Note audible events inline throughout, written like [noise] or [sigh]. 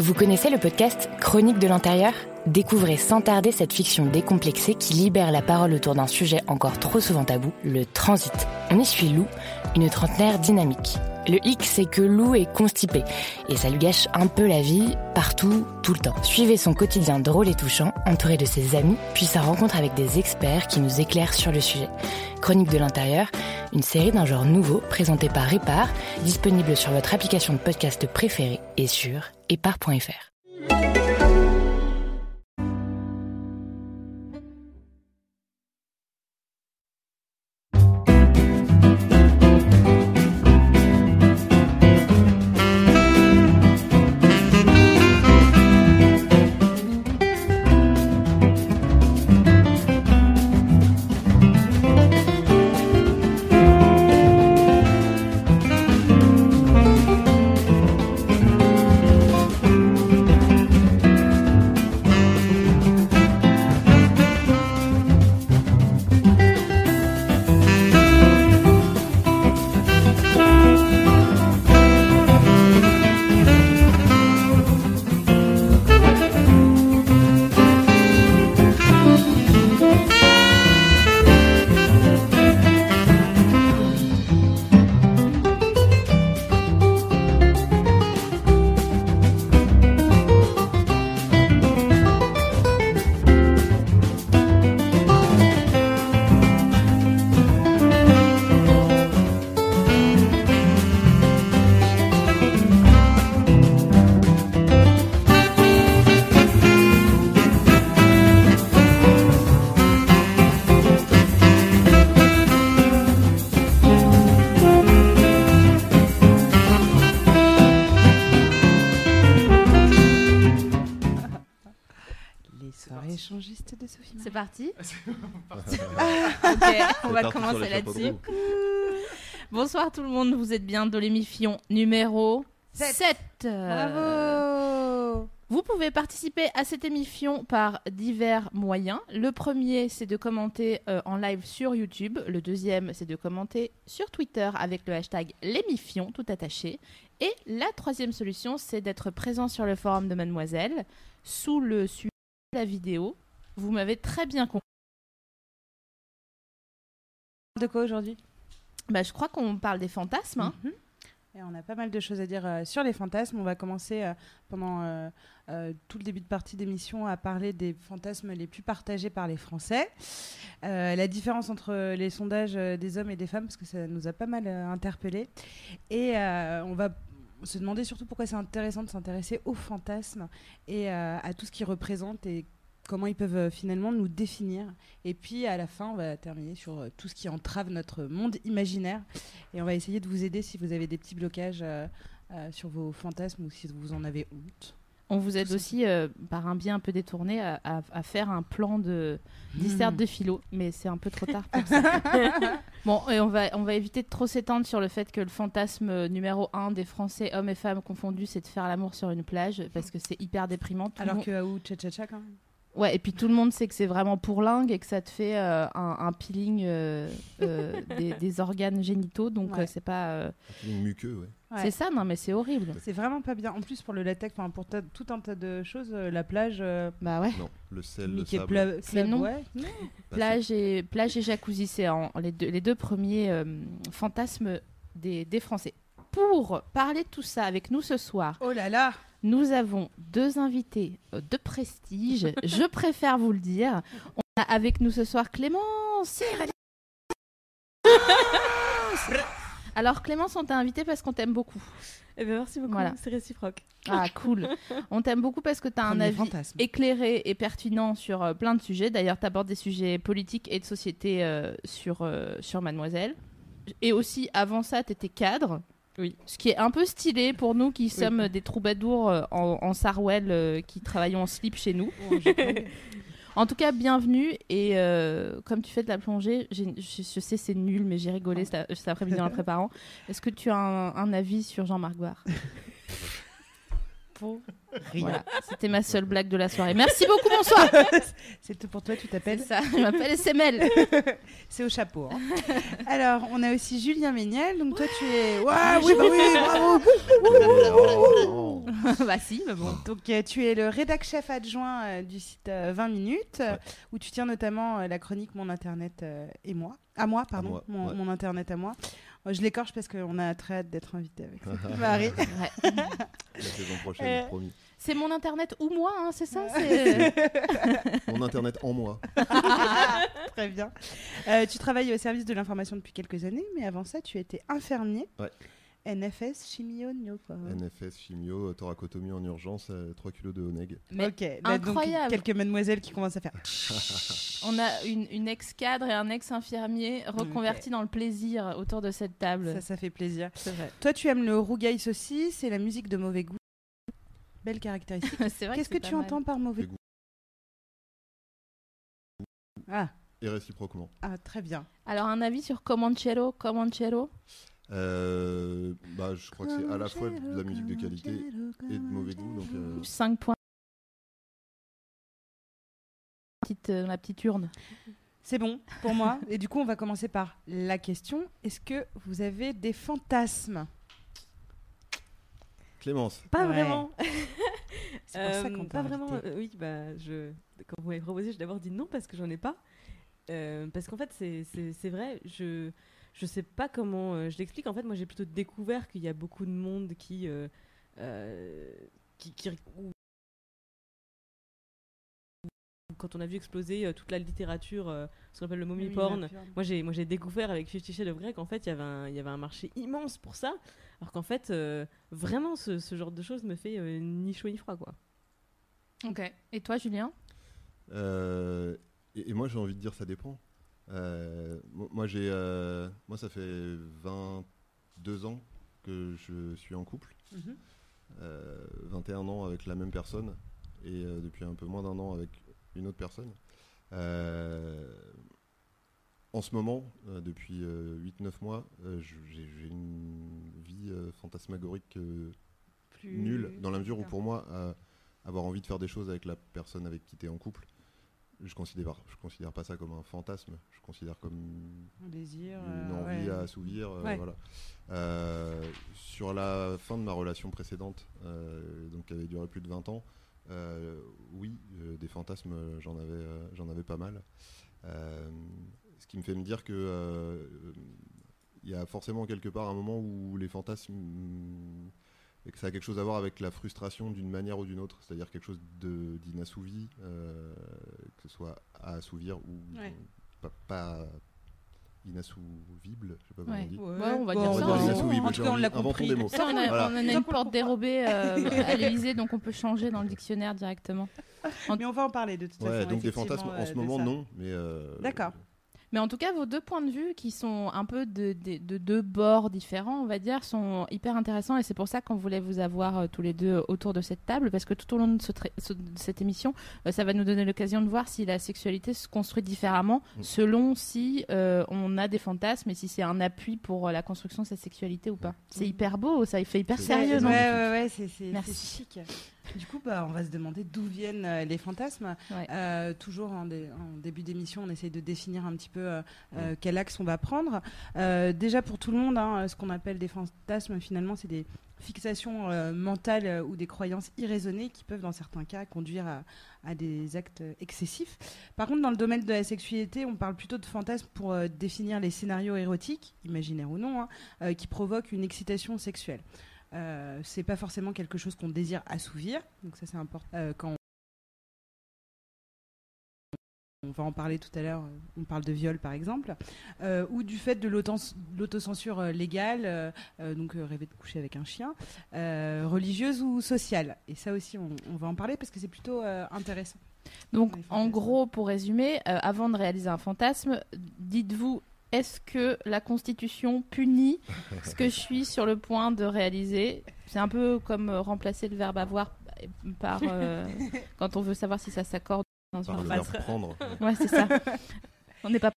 Vous connaissez le podcast Chronique de l'intérieur? Découvrez sans tarder cette fiction décomplexée qui libère la parole autour d'un sujet encore trop souvent tabou, le transit. On y suit Lou, une trentenaire dynamique. Le hic, c'est que Lou est constipée et ça lui gâche un peu la vie, partout, tout le temps. Suivez son quotidien drôle et touchant, entouré de ses amis, puis sa rencontre avec des experts qui nous éclairent sur le sujet. Chronique de l'intérieur, une série d'un genre nouveau présentée par Répar, disponible sur votre application de podcast préférée et sur épar.fr. Les parti. Ah, [laughs] [laughs] ok, on va commencer là-dessus. [laughs] Bonsoir tout le monde, vous êtes bien dans l'émission numéro Sept. 7. Bravo Vous pouvez participer à cette émission par divers moyens. Le premier, c'est de commenter euh, en live sur YouTube. Le deuxième, c'est de commenter sur Twitter avec le hashtag l'émission, tout attaché. Et la troisième solution, c'est d'être présent sur le forum de Mademoiselle sous le sujet de la vidéo. Vous m'avez très bien compris. De quoi aujourd'hui? Bah, je crois qu'on parle des fantasmes. hein. Mhm. Et on a pas mal de choses à dire euh, sur les fantasmes. On va commencer euh, pendant euh, tout le début de partie d'émission à parler des fantasmes les plus partagés par les Français. La différence entre les sondages des hommes et des femmes, parce que ça nous a pas mal interpellés. Et on va se demander surtout pourquoi c'est intéressant de s'intéresser aux fantasmes et à tout ce qu'ils représentent et comment ils peuvent euh, finalement nous définir. Et puis à la fin, on va terminer sur euh, tout ce qui entrave notre monde imaginaire. Et on va essayer de vous aider si vous avez des petits blocages euh, euh, sur vos fantasmes ou si vous en avez honte. On vous aide aussi, euh, par un biais un peu détourné, à, à- à faire un plan de disserte de philo, mais c'est un peu trop tard pour ça. [laughs] bon, et on va, on va éviter de trop s'étendre sur le fait que le fantasme numéro un des Français, hommes et femmes confondus, c'est de faire l'amour sur une plage, parce que c'est hyper déprimant. Tout Alors monde- que Aou Tcha Tcha Tcha, quand même. Ouais, et puis tout le monde sait que c'est vraiment pour lingue et que ça te fait euh, un, un peeling euh, euh, [laughs] des, des organes génitaux, donc Ouais. euh, c'est pas... euh, Un muqueux, ouais. Ouais. C'est ça, non mais c'est horrible. C'est vraiment pas bien. En plus, pour le latex, pour tout un tas de choses, euh, la plage, euh, Bah ouais. Non, le sel, le sable. Pla- C'est Club, non. ouais. Bah, Plage et, plage et jacuzzi, c'est les, deux, les deux premiers euh, fantasmes des, des Français. Pour parler de tout ça avec nous ce soir, Oh là là nous avons deux invités euh, de prestige. [laughs] Je préfère vous le dire. On a avec nous ce soir Clémence. [laughs] Alors Clémence, on t'a invité parce qu'on t'aime beaucoup. Eh bien, merci beaucoup, Voilà. c'est réciproque. Ah cool. [laughs] On t'aime beaucoup parce que tu as un avis éclairé et pertinent sur euh, plein de sujets. D'ailleurs, tu abordes des sujets politiques et de société euh, sur, euh, sur Mademoiselle. Et aussi, avant ça, tu étais cadre. Oui. Ce qui est un peu stylé pour nous qui sommes des troubadours euh, en, en Sarwell euh, qui travaillons en slip chez nous. [laughs] En tout cas, bienvenue. Et euh, comme tu fais de la plongée, je, je sais c'est nul, mais j'ai rigolé cet, cet après-midi en la préparant. Est-ce que tu as un, un avis sur Jean-Marc Barr [laughs] Rien. Voilà, [laughs] c'était ma seule blague de la soirée. Merci [laughs] beaucoup, bonsoir. [laughs] C'est tout pour toi, tu t'appelles ça, je m'appelle SML. C'est au chapeau. hein. Alors, on a aussi Julien Méniel. Donc, toi, tu es. Waouh, oui, bah oui, bravo bah si, mais bon. Donc, euh, tu es le rédac chef adjoint euh, du site euh, 20 minutes, euh, Ouais. où tu tiens notamment euh, la chronique Mon Internet euh, et moi. À moi, pardon. moi, mon, ouais. mon Internet à moi. Je l'écorche parce qu'on a très hâte d'être invité avec [laughs] [laughs] Marie. Ouais. [laughs] La saison prochaine, Euh. promis. C'est mon internet ou moi, hein, c'est ça Mon internet en moi. Très bien. Euh, tu travailles au service de l'information depuis quelques années, mais avant ça, tu étais infirmier. Ouais. NFS chimio Nyopo. NFS, chimio, thoracotomie en urgence, 3 kilos de Honeg. Mais ok, bah, donc, incroyable. quelques mademoiselles qui commencent à faire. [laughs] On a une, une ex-cadre et un ex-infirmier reconvertis dans le plaisir autour de cette table. Ça, ça fait plaisir. C'est vrai. Toi, tu aimes le rougail aussi, c'est la musique de mauvais goût. Belle caractéristique. [laughs] C'est vrai Qu'est-ce que c'est tu pas mal. entends par mauvais Mauvais goût? Ah, Et réciproquement. ah, très bien. Alors, un avis sur Comanchero Comanchero? Euh, bah, je crois que c'est à la fois de la musique de qualité et de mauvais goût. Donc, euh, 5 points. Petite, euh, dans la petite urne. C'est bon pour moi. Et du coup, on va commencer par la question. Est-ce que vous avez des fantasmes? Clémence, Pas Ouais. vraiment. [laughs] C'est pour ça Euh, qu'on Pas vraiment. euh, oui, bah, je, quand vous m'avez proposé, j'ai d'abord dit non parce que j'en ai pas. Euh, parce qu'en fait, c'est vrai, je je sais pas comment euh, je l'explique. En fait, moi, j'ai plutôt découvert qu'il y a beaucoup de monde qui. euh, euh, qui, qui- où- quand on a vu exploser euh, toute la littérature, euh, ce qu'on appelle le mommy Oui, porn, moi j'ai moi j'ai découvert avec Fifty Shades of Grey qu'en fait il y avait un il y avait un marché immense pour ça alors qu'en fait euh, vraiment ce, ce genre de choses me fait euh, ni chaud ni froid quoi. Ok. Et toi, Julien? Euh, et, et moi, j'ai envie de dire, ça dépend. Euh, mo- moi, j'ai, euh, moi, ça fait 22 ans que je suis en couple. Mhm. Euh, 21 ans avec la même personne et euh, depuis un peu moins d'un an avec une autre personne. Euh, en ce moment, euh, depuis 8-9 mois, euh, j'ai une vie euh, fantasmagorique euh, nulle, dans la mesure où pour moi, euh, avoir envie de faire des choses avec la personne avec qui tu es en couple, je considère, je considère pas ça comme un fantasme, je considère comme Un désir. une euh, envie ouais. à assouvir. euh, voilà. Euh, sur la fin de ma relation précédente, donc qui avait duré plus de 20 ans, oui, des fantasmes, j'en avais, j'en avais pas mal. Ce qui me fait me dire que il y a forcément quelque part un moment où les fantasmes et que ça a quelque chose à voir avec la frustration d'une manière ou d'une autre, c'est-à-dire quelque chose d'inassouvi, euh, que ce soit à assouvir ou Ouais. pas, pas inassouvible, je sais pas comment Ouais. on dit. Ouais. Ouais, on va Bon, dire on ça, inassouvible, En tout cas, on l'a compris. des mots. Ça, on a, Voilà. on en a une porte dérobée euh, [laughs] à l'Elysée, donc on peut changer dans le dictionnaire directement. Mais on va en parler de toute Ouais, façon. donc des fantasmes en euh, ce de moment ça. non, mais euh, D'accord. Mais en tout cas, vos deux points de vue, qui sont un peu de, de- de deux bords différents, on va dire, sont hyper intéressants. Et c'est pour ça qu'on voulait vous avoir euh, tous les deux autour de cette table, parce que tout au long de, ce tra- ce- de cette émission, euh, ça va nous donner l'occasion de voir si la sexualité se construit différemment, Mm. selon si euh, on a des fantasmes et si c'est un appui pour euh, la construction de cette sexualité ou pas. C'est hyper beau, ça il fait hyper sérieux, ouais, ouais, ouais, c'est chic. Du coup, bah, on va se demander d'où viennent euh, les fantasmes. Ouais. Euh, toujours en, dé- en début d'émission, on essaye de définir un petit peu euh, quel axe on va prendre. Déjà pour tout le monde, hein, ce qu'on appelle des fantasmes, finalement, c'est des fixations mentales ou des croyances irraisonnées qui peuvent, dans certains cas, conduire à, à des actes excessifs. Par contre, dans le domaine de la sexualité, on parle plutôt de fantasmes pour définir les scénarios érotiques, imaginaires ou non, hein, qui provoquent une excitation sexuelle. Euh, c'est pas forcément quelque chose qu'on désire assouvir, donc ça c'est important. Euh, quand on va en parler tout à l'heure, on parle de viol par exemple, euh, ou du fait de l'auto- l'autocensure euh, légale, euh, euh, donc euh, rêver de coucher avec un chien, euh, religieuse ou sociale. Et ça aussi, on, on va en parler parce que c'est plutôt euh, intéressant. Donc, en gros, pour résumer, euh, avant de réaliser un fantasme, dites-vous est-ce que la Constitution punit ce que je suis sur le point de réaliser? C'est un peu comme euh, remplacer le verbe avoir par euh, [laughs] quand on veut savoir si ça s'accorde dans Par une le phrase. verbe prendre. Ouais, c'est ça. [laughs] On n'est pas.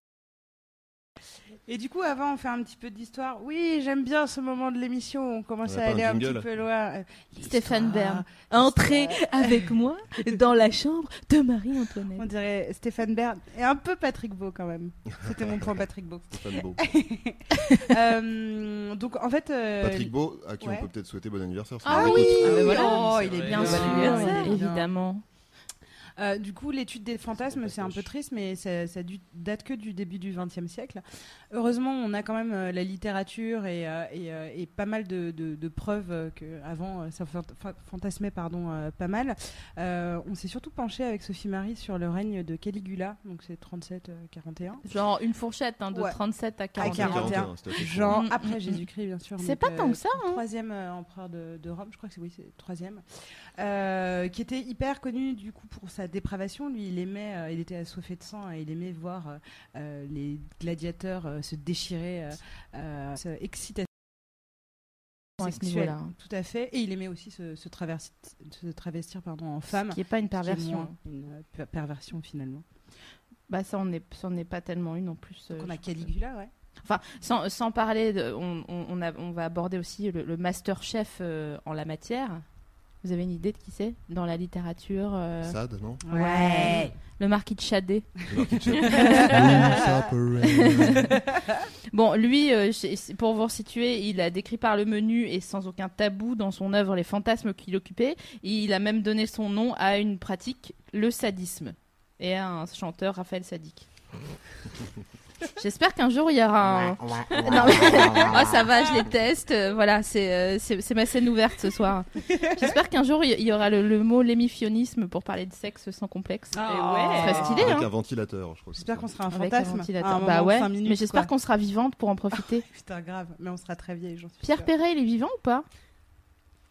Et du coup, avant, on fait un petit peu d'histoire. Oui, j'aime bien ce moment de l'émission. On commence On à aller un petit peu loin. Stéphane. Bern. Entrez avec moi dans la chambre de Marie-Antoinette. On dirait Stéphane Bern et un peu Patrick Beau quand même. C'était mon point Patrick Beau. Stéphane Beau. [laughs] Euh, donc en fait, euh, Patrick Beau, à qui ouais. on peut peut-être souhaiter bon anniversaire. si Ah on oui. Ah, voilà. oh, il est bien Bon bien. évidemment. Euh, du coup, l'étude des fantasmes, c'est un peu triste, mais ça, ça du- date que du début du XXe siècle. Heureusement, on a quand même euh, la littérature et, euh, et, euh, et pas mal de, de- de preuves que avant euh, ça fant- fa- fantasmait pardon euh, pas mal. Euh, on s'est surtout penché avec Sophie Marie sur le règne de Caligula, donc c'est 37-41. Genre une fourchette hein, de Ouais. 37 à À 41. 41. c'était assez Genre Mm, mm, après mm. Jésus-Christ, bien sûr. C'est pas tant que ça, hein. Troisième empereur de, de Rome, je crois que c'est oui, c'est le troisième, Euh, qui était hyper connu du coup pour sa dépravation. Lui, il aimait, euh, il était assoiffé de sang et il aimait voir euh, les gladiateurs se déchirer, se à ce. Tout à fait. Et il aimait aussi se, se traverser- se travestir pardon, en femme. Ce qui n'est pas une perversion. moins Une per- perversion finalement. Bah ça, on n'est pas tellement une en plus. Donc on a. Caligula, ouais. Enfin, sans, sans parler, de, on, on, on a- on va aborder aussi le, le master chef euh, en la matière. Vous avez une idée de qui c'est dans la littérature euh, Sade, non? Ouais. Le marquis de Chadet. Le marquis de Chap. [laughs] Bon, lui, euh, pour vous situer, il a décrit par le menu et sans aucun tabou dans son œuvre les fantasmes qu'il occupait. Il a même donné son nom à une pratique, le sadisme, et à un chanteur, Raphaël Sadik. [laughs] J'espère qu'un jour il y aura un. Non, mais- Oh, ça va, je les teste. euh, voilà, c'est euh, c'est c'est ma scène ouverte ce soir. J'espère qu'un jour il y aura le, le mot l'émifionisme pour parler de sexe sans complexe. Ah. Serait stylé, Avec hein. un ventilateur, je crois. que J'espère c'est qu'on ça. sera un Avec un fantasme. ventilateur. à un bah moment, ouais, cinq minutes, mais j'espère quoi. qu'on sera vivante pour en profiter. Putain, grave. Mais on sera très vieille, j'en suis Pierre sûre. Perret, il est vivant ou pas?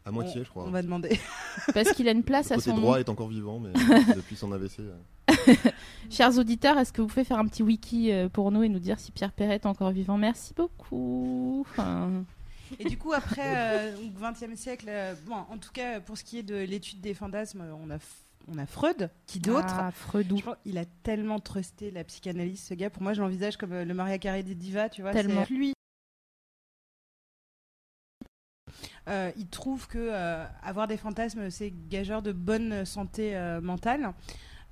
À moitié, je crois. On va demander. [laughs] Parce qu'il a une place Le à côté son droit nom. est encore vivant, mais [laughs] depuis son AVC. euh, [laughs] Chers auditeurs, est-ce que vous pouvez faire un petit wiki euh, pour nous et nous dire si Pierre Perret est encore vivant? Merci beaucoup. Enfin, Et du coup, après euh, donc 20e siècle, euh, bon, en tout cas, pour ce qui est de l'étude des fantasmes, on a, on a Freud, qui d'autre? Ah, Freudou. Je pense qu'il a tellement trusté la psychanalyse, ce gars. Pour moi, je l'envisage comme euh, le Maria Carré des divas, tu vois. Tellement. c'est Lui, euh, il trouve que euh, avoir des fantasmes, c'est gageur de bonne santé euh, mentale.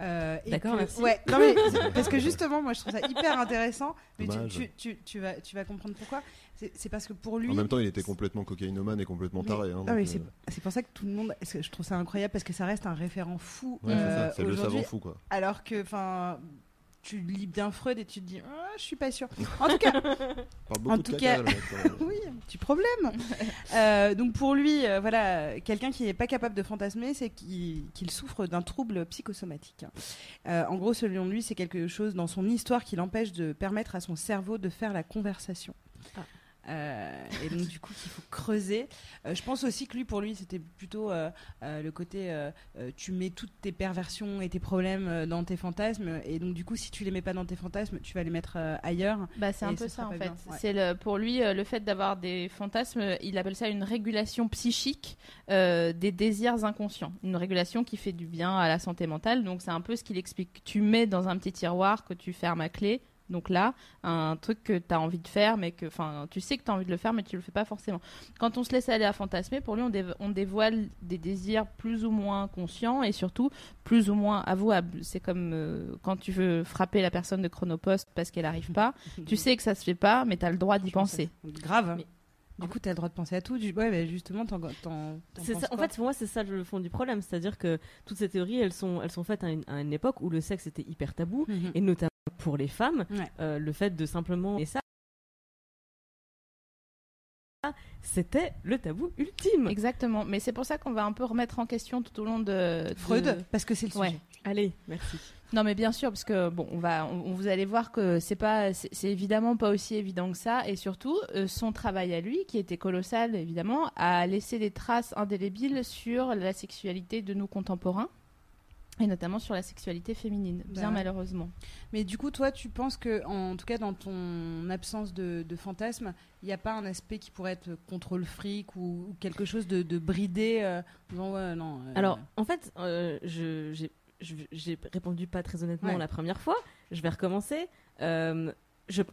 Euh, D'accord, merci. Ouais, non, mais c'est- [laughs] parce que justement, moi, je trouve ça hyper intéressant. Mais tu, Dommage. tu, tu, tu vas, tu vas comprendre pourquoi. C'est parce que pour lui. En même temps, il était complètement cocaïnomane et complètement Mais- taré. hein, non, donc, mais euh, c'est pour ça que tout le monde. que Je trouve ça incroyable parce que ça reste un référent fou. ouais, c'est euh, le savant fou, quoi. Alors que, enfin, tu lis bien Freud et tu te dis, Ah, je suis pas sûre. En tout cas, [laughs] En de tout cas- [laughs] oui, petit problème. Euh, donc pour lui, euh, voilà, quelqu'un qui n'est pas capable de fantasmer, c'est qu'il qu'il souffre d'un trouble psychosomatique. Euh, en gros, selon lui, c'est quelque chose dans son histoire qui l'empêche de permettre à son cerveau de faire la conversation. Ah. Euh, et donc du coup qu'il faut creuser. Euh, je pense aussi que lui, pour lui, c'était plutôt euh, le côté tu mets toutes tes perversions et tes problèmes dans tes fantasmes, et donc du coup si tu les mets pas dans tes fantasmes, tu vas les mettre ailleurs. Bah, c'est un peu ça en fait. ouais. C'est le, pour lui le fait d'avoir des fantasmes, il appelle ça une régulation psychique des désirs inconscients. Une régulation qui fait du bien à la santé mentale. Donc c'est un peu ce qu'il explique. Tu mets dans un petit tiroir que tu fermes à clé. Donc là, un truc que tu as envie de faire, mais que, enfin, tu sais que tu as envie de le faire, mais tu le fais pas forcément. Quand on se laisse aller à fantasmer, pour lui, on, dév- on dévoile des désirs plus ou moins conscients et surtout plus ou moins avouables. C'est comme euh, quand tu veux frapper la personne de Chronopost parce qu'elle arrive pas. [laughs] tu sais que ça se fait pas, mais tu as le droit d'y penser. Grave. Mais- Du coup, tu as le droit de penser à tout. Du... Ouais, mais justement, t'en, en fait, pour moi, c'est ça le fond du problème. C'est-à-dire que toutes ces théories, elles sont, elles sont faites à une, à une époque où le sexe était hyper tabou, Mhm. et notamment pour les femmes, Ouais. euh, le fait de simplement. Et ça, c'était le tabou ultime. Exactement. Mais c'est pour ça qu'on va un peu remettre en question tout au long de. de- Freud, parce que c'est le sujet. Ouais. Allez, merci. Non, mais bien sûr, parce que bon, on va, on, vous allez voir que c'est pas, c'est c'est évidemment pas aussi évident que ça, et surtout euh, son travail à lui, qui était colossal évidemment, a laissé des traces indélébiles sur la sexualité de nos contemporains. Et notamment sur la sexualité féminine, bien Bah. malheureusement. Mais du coup, toi, tu penses que, en tout cas, dans ton absence de, de fantasme, il n'y a pas un aspect qui pourrait être contre le fric ou, ou quelque chose de, de bridé euh, en disant, ouais, non. euh, Alors, en fait, euh, je- j'ai répondu pas très honnêtement Ouais. la première fois. Je vais recommencer. Euh,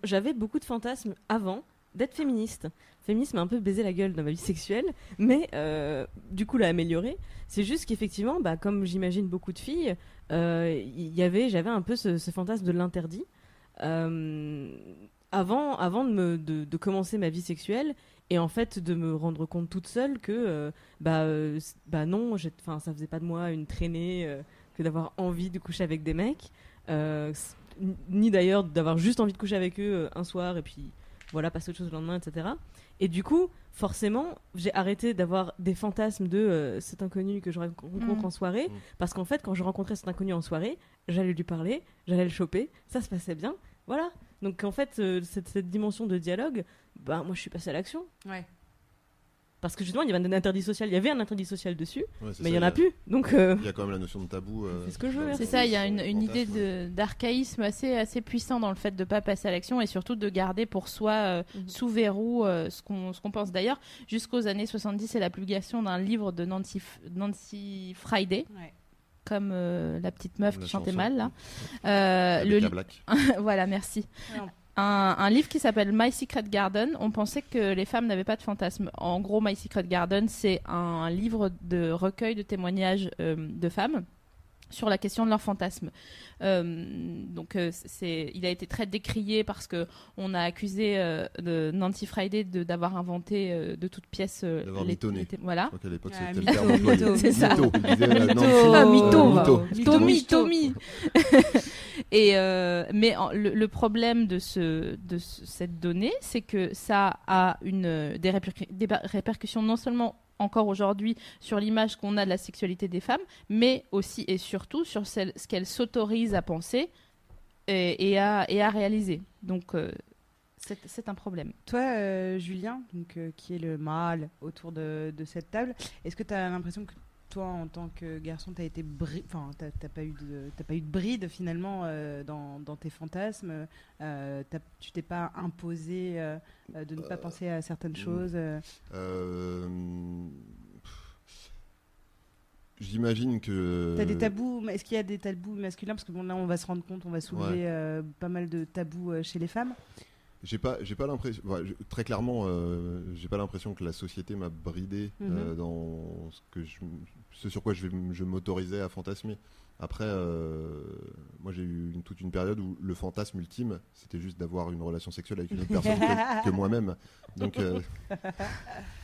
J'avais beaucoup de fantasmes avant d'être féministe. Féminisme a un peu baisé la gueule dans ma vie sexuelle, mais euh, du coup l'a amélioré. C'est juste qu'effectivement, bah, comme j'imagine beaucoup de filles, euh, y avait, j'avais un peu ce, fantasme de l'interdit. Euh, avant, avant de, me, de, commencer ma vie sexuelle et en fait de me rendre compte toute seule que euh, bah, bah non, enfin ça faisait pas de moi une traînée que d'avoir envie de coucher avec des mecs, ni d'ailleurs d'avoir juste envie de coucher avec eux un soir et puis voilà passer autre chose le lendemain, etc. Et du coup, forcément, j'ai arrêté d'avoir des fantasmes de euh, cet inconnu que je rencontre en soirée, Mhm. parce qu'en fait, quand je rencontrais cet inconnu en soirée, j'allais lui parler, j'allais le choper, ça se passait bien, voilà. Donc en fait, euh, cette, cette dimension de dialogue, bah moi je suis passée à l'action. Ouais. Parce que justement, il y avait un interdit social, il y avait un interdit social dessus, Ouais, mais il ça, y en a plus. Donc euh, Il y a quand même la notion de tabou. euh, C'est ce que je veux. C'est ça, il y a une, idée d'archaïsme assez, assez puissant dans le fait de ne pas passer à l'action et surtout de garder pour soi euh, Mhm. sous verrou euh, ce qu'on pense. D'ailleurs, jusqu'aux années 70, c'est la publication d'un livre de Nancy, Friday, Ouais. comme euh, la petite meuf La qui chantait chanson. mal là. Euh, le black. [laughs] voilà, merci. Ouais, on- Un, livre qui s'appelle My Secret Garden. On pensait que les femmes n'avaient pas de fantasmes. En gros, My Secret Garden, c'est un, livre de recueil de témoignages euh, de femmes sur la question de leurs fantasmes. Euh, donc, euh, c'est, il a été très décrié parce que on a accusé euh, de Nancy Friday de, d'avoir inventé euh, de toutes pièces euh, D'avoir les- mitonné. les voilà. Je crois qu'à l'époque, Ah, c'était le mytho, terme employé. mytho, [laughs] C'est ça. Mytho. Mytho. Mytho. Tommy. [laughs] Et mais en- le, le problème de ce de ce- cette donnée, c'est que ça a une des, répercussions non seulement encore aujourd'hui sur l'image qu'on a de la sexualité des femmes, mais aussi et surtout sur ce qu'elles s'autorisent à penser et, à réaliser. Donc euh, c'est un problème. Toi, euh, Julien, donc, euh, qui est le mâle autour de cette table, est-ce que tu as l'impression que toi, en tant que garçon, tu été bri- enfin, t'as t'as pas eu de, t'as pas eu de bride finalement euh, dans, dans tes fantasmes euh, t'as- Tu t'es pas imposé euh, euh, de ne pas penser à certaines mm. choses J'imagine que. T'as des tabous Est-ce qu'il y a des tabous masculins? Parce que bon, là, on va se rendre compte, on va soulever pas mal de tabous chez les femmes. J'ai pas, j'ai pas l'impression. très clairement, euh, j'ai pas l'impression que la société m'a bridé Mhm. euh, dans ce que je, ce sur quoi je m'autorisais à fantasmer. Après, euh, moi, j'ai eu une- toute une période où le fantasme ultime, c'était juste d'avoir une relation sexuelle avec une autre personne que, [laughs] que moi-même. Donc, euh, [laughs]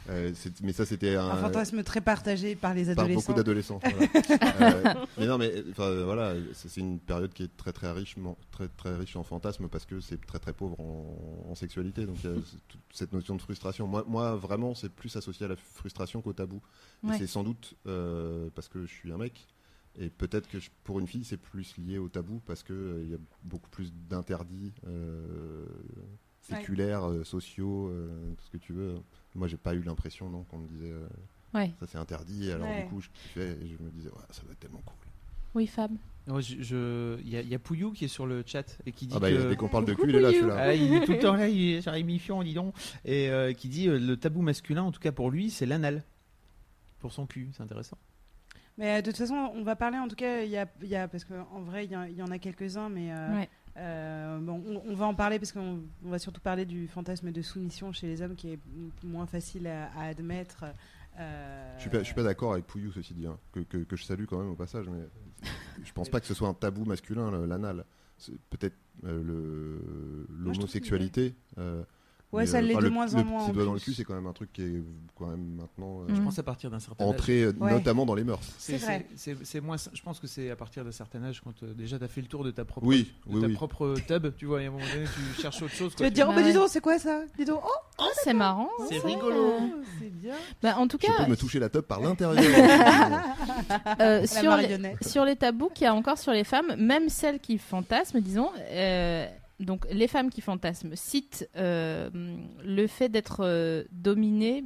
euh, mais ça, c'était un, Un fantasme très partagé par les par adolescents. beaucoup d'adolescents. voilà. [laughs] Euh, mais non, mais enfin, voilà, c'est une période qui est très très riche, très très riche en fantasmes parce que c'est très très pauvre en, en sexualité. Donc il y a c- toute cette notion de frustration. Moi, moi vraiment, c'est plus associé à la frustration qu'au tabou. Ouais. c'est sans doute euh, parce que je suis un mec. Et peut-être que je- pour une fille, c'est plus lié au tabou parce que euh, il y a beaucoup plus d'interdits euh, séculaires, euh, sociaux, euh, tout ce que tu veux. Moi, j'ai pas eu l'impression, non, qu'on me disait. euh, Ouais. ça c'est interdit. Alors Ouais. du coup, je kiffais et je me disais, ouais, ça doit être tellement cool. Oui, Fab. Moi, je- je- Il y, a- y a Pouillou qui est sur le chat et qui dit Ah bah, que. dès qu'on parle de cul, il est là, celui-là. Ah, il est tout le temps là, il est sur émission, dis donc. Et euh, qui dit euh, le tabou masculin, en tout cas pour lui, c'est l'anal. Pour son cul, c'est intéressant. Mais euh, de toute façon, on va parler en tout cas, il y a, y a- parce qu'en vrai, il y, en a quelques-uns, mais euh, Ouais. euh, bon, on, on va en parler parce qu'on on va surtout parler du fantasme de soumission chez les hommes qui est moins facile à, à admettre. euh, Je suis pas, je suis pas d'accord avec Pouillou, ceci dit, hein, que, que, que je salue quand même au passage, mais je pense pas que ce soit un tabou masculin, l'anal. Peut-être euh, le- Je Ouais, mais, ça euh, l'est de le, moins en le moins, petit en doigt dans le cul, c'est quand même un truc qui est quand même maintenant euh, Je pense à partir d'un certain âge. entré, euh, Ouais. notamment dans les mœurs. C'est vrai. c'est- c'est moins. Je pense que c'est à partir d'un certain âge quand euh, déjà tu as fait le tour de ta propre, Oui, de oui, ta oui. propre tub. Tu vois, et à un moment donné, tu cherches autre chose. Tu vas te dire, oh Ah bah dis donc, c'est quoi ça? Dis donc, oh, Oh, c'est marrant. C'est ça. rigolo. c'est bien. Bah, en tout Je cas, peux me toucher la top par [laughs] l'intérieur. La sur, les, marionnette. sur les tabous qu'il y a encore sur les femmes, même celles qui fantasment, disons, euh, donc les femmes qui fantasment citent euh, le fait d'être euh, dominées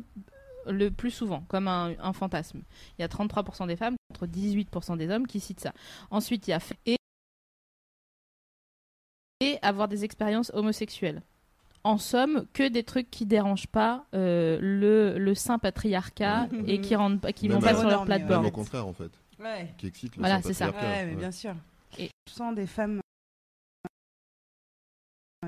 le plus souvent comme un, un fantasme. Il y a 33% des femmes contre 18% des hommes qui citent ça. Ensuite, il y a et, et avoir des expériences homosexuelles. En somme, que des trucs qui dérangent pas euh, le, le saint patriarcat Mhm. et qui rendent pas- qui vont pas sur leur plateforme. au contraire, en fait, Ouais. qui excite le Voilà, c'est ça. patriarcat. Ouais, mais Ouais. bien sûr. Et- je sens des femmes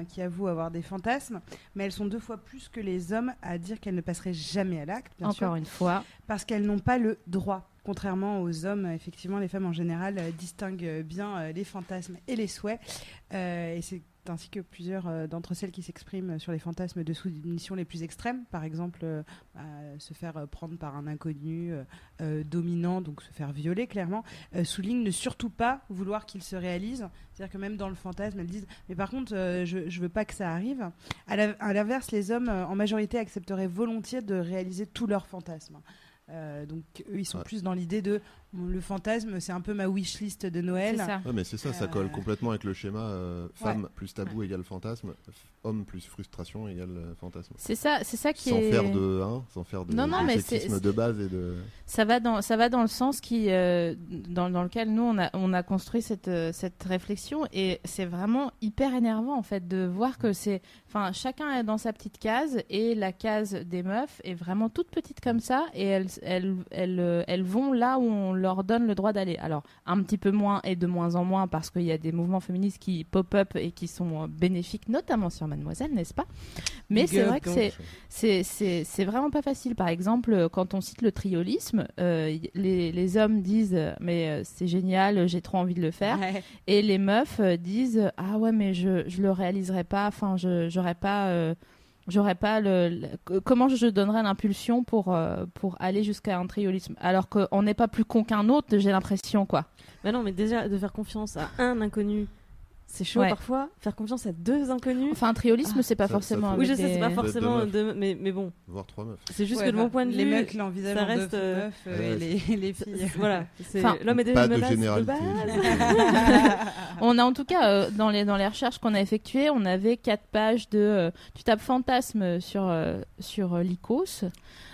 qui avouent avoir des fantasmes, mais elles sont deux fois plus que les hommes à dire qu'elles ne passeraient jamais à l'acte, bien sûr, Encore une fois. parce qu'elles n'ont pas le droit. Contrairement aux hommes, effectivement, les femmes en général euh, distinguent euh, bien euh, les fantasmes et les souhaits. Et c'est ainsi que plusieurs euh, d'entre celles qui s'expriment sur les fantasmes de soumission les plus extrêmes. Par exemple, euh, bah, se faire euh, prendre par un inconnu dominant, donc se faire violer clairement, soulignent ne surtout pas vouloir qu'il se réalise. C'est-à-dire que même dans le fantasme, elles disent Mais par contre, je, je veux pas que ça arrive. À l'inverse, les hommes, en majorité, accepteraient volontiers de réaliser tous leurs fantasmes. Euh, donc eux, ils sont Ouais. plus dans l'idée de le fantasme, c'est un peu ma wish list de Noël. ça. Ouais, mais c'est ça, ça Euh, colle complètement avec le schéma euh, femme plus tabou égale fantasme, homme plus frustration égale euh, fantasme. C'est ça, c'est ça qui Sans est. faire de hein, sans faire de, Non, non, mais de base et de Ça va dans, ça va dans le sens qui, euh, dans, dans lequel nous on a, on a construit cette, euh, cette réflexion et c'est vraiment hyper énervant en fait de voir que c'est, enfin chacun est dans sa petite case et la case des meufs est vraiment toute petite comme ça et elles, elles, elles, euh, elles vont là où on leur donne le droit d'aller. Alors un petit peu moins et de moins en moins parce qu'il y a des mouvements féministes qui pop up et qui sont euh, bénéfiques, notamment sur Mademoiselle, n'est-ce pas? Mais c'est vrai que c'est c'est- c'est c'est vraiment pas facile. Par exemple, euh, quand on cite le triolisme, euh, les, les hommes disent mais c'est génial, j'ai trop envie de le faire, Ouais. et les meufs disent ah ouais mais je je le réaliserai pas, enfin je j'aurais pas euh, j'aurais pas le, comment je donnerais l'impulsion pour euh, pour aller jusqu'à un triolisme? Alors qu'on n'est pas plus con qu'un autre, j'ai l'impression quoi. Bah non, mais déjà, de faire confiance à un inconnu, c'est chaud Ouais. parfois. Faire confiance à deux inconnus. Enfin un triolisme Ah, c'est pas ça- ça forcément. fait- oui, je sais, c'est pas forcément. deux de- Mais, mais bon, voire trois meufs. c'est juste Ouais, que de bah, mon point de les vue. mecs l'envisagent ça en reste, deux euh, meufs euh, ouais, les, les filles. Voilà, Enfin, l'homme est déjà de menace de généralité. [laughs] base. On a en tout cas euh, dans les dans les recherches qu'on a effectuées, on avait quatre pages de euh, tu tapes fantasme sur euh, sur euh, l'ICOS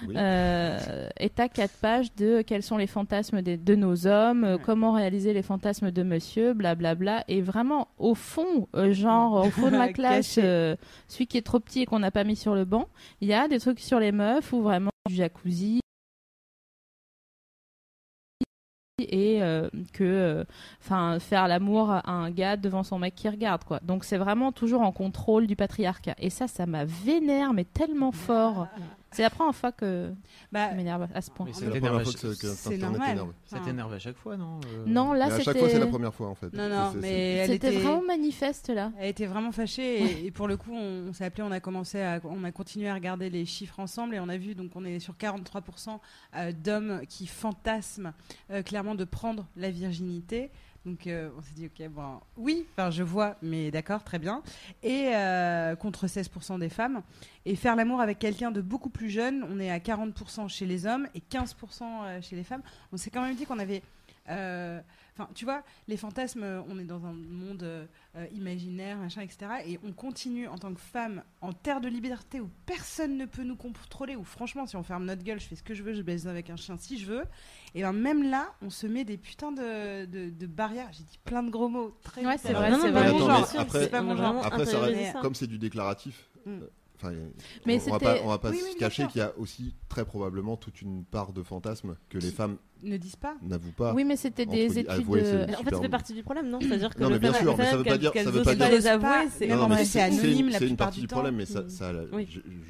Oui. euh, et t'as quatre pages de quels sont les fantasmes des- de nos hommes, euh, Ouais. comment réaliser les fantasmes de monsieur, blablabla et vraiment au fond euh, genre au fond de [laughs] la classe euh, celui qui est trop petit et qu'on n'a pas mis sur le banc, il y a des trucs sur les meufs ou vraiment du jacuzzi et euh, que euh, enfin faire l'amour à un gars devant son mec qui regarde quoi. Donc c'est vraiment toujours en contrôle du patriarcat. Et ça ça m'a vénère mais tellement fort c'est la première fois que Bah, ça m'énerve à ce point Mais C'est la première à fois que, chaque- ça- que Internet t'énerve. Ça Enfin, t'énerve à chaque fois, non euh non là Mais à chaque c'était fois, c'est la première fois en fait. Non, non, mais elle c'était était, vraiment manifeste là elle était vraiment fâchée et, et pour le coup, on, on s'est appelé, on a commencé à, on a continué à regarder les chiffres ensemble et on a vu donc on est sur 43% euh, d'hommes qui fantasment euh, clairement de prendre la virginité. Donc euh, on s'est dit ok bon oui, enfin je vois, mais d'accord très bien. Et euh, contre 16% des femmes et faire l'amour avec quelqu'un de beaucoup plus jeune, on est à 40% chez les hommes et 15% euh, chez les femmes. On s'est quand même dit qu'on avait Enfin, tu vois, les fantasmes, euh, on est dans un monde euh, euh, imaginaire, machin, etc. Et on continue en tant que femme en terre de liberté où personne ne peut nous contrôler, où franchement, si on ferme notre gueule, je fais ce que je veux, je baise avec un chien si je veux. Et ben même là, on se met des putains de, de, de barrières. J'ai dit plein de gros mots. Très Ouais, c'est vrai, Non, non, c'est pas mon genre. Après, comme c'est du déclaratif, Mm. Enfin, Mais on va pas, on va pas Oui, se cacher qu'il y a aussi très probablement toute une part de fantasme que les femmes Ne disent pas. n'avouent pas. oui mais c'était des Entre- études avouer, c'est- euh, En fait, ça fait partie du problème, non? C'est-à-dire que Non, mais bien sûr, mais ça veut pas dire- ça qu'elles veut pas dire- les avouer, c'est anonyme une- la c'est une plupart partie du problème, mais ça, Mm.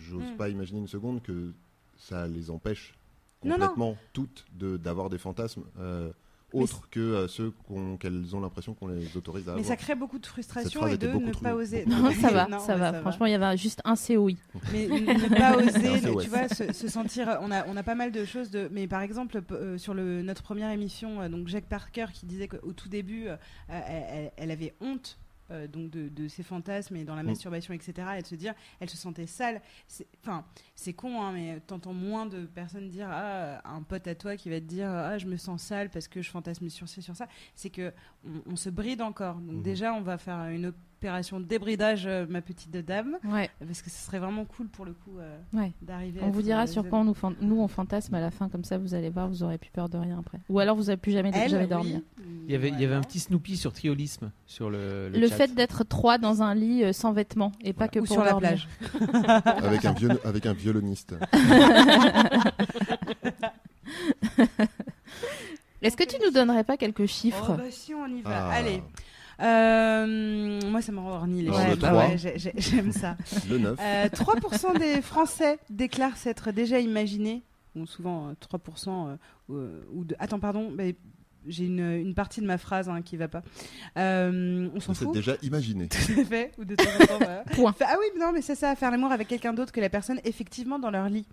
j'ose Mm. pas imaginer une seconde que ça les empêche complètement toutes de- d'avoir des fantasmes euh, autres que euh, ceux qu'on- qu'elles ont l'impression qu'on les autorise à Mais avoir. ça crée beaucoup de frustration et de beaucoup ne trop- pas oser. [laughs] non, ça va Non, ça mais va franchement il y avait juste un COI [laughs] mais ne pas oser, tu ouais. vois, se, se sentir. On a, on a pas mal de choses de. Mais par exemple, euh, sur le, notre première émission, euh, donc Jack Parker qui disait qu'au tout début, euh, elle avait honte. Euh, donc de, de ses fantasmes et dans la Mm. masturbation etc et de se dire elle se sentait sale C'est- enfin c'est con hein, mais t'entends moins de personnes dire ah un pote à toi qui va te dire ah je me sens sale parce que je fantasme sur ci sur ça c'est que on, on se bride encore donc Mhm. déjà on va faire une opération débridage, euh, ma petite dame, Ouais, parce que ce serait vraiment cool pour le coup euh, ouais. d'arriver. On à vous dira euh, sur quoi on nous, nous on fantasme à la fin, comme ça vous allez voir, vous aurez plus peur de rien après. Ou alors vous avez plus jamais, Elle, jamais oui. dormir. Il y avait, il y avait un petit Snoopy sur Triolisme sur le. Le, chat. fait d'être trois dans un lit sans vêtements et pas que Ou pour sur la plage. [laughs] avec, un viol- avec un violoniste. [laughs] Est-ce que tu nous donnerais pas quelques Oh, chiffres bah si, on y va. Ah, Allez. Euh, moi, ça me rend horny les chiffres. le Bah ouais, j'aime ça. [laughs] Le 9. Euh, 3% des Français déclarent s'être déjà imaginé, bon, souvent euh, 3% euh, euh, ou de... Attends, pardon, bah, j'ai une, une partie de ma phrase hein, qui va pas. Euh, on s'en fout. déjà imaginé. [laughs] Tout à fait, ou de temps en temps, voilà. [laughs] Point. Fait- Ah oui, mais non, mais c'est ça, faire l'amour avec quelqu'un d'autre que la personne effectivement dans leur lit.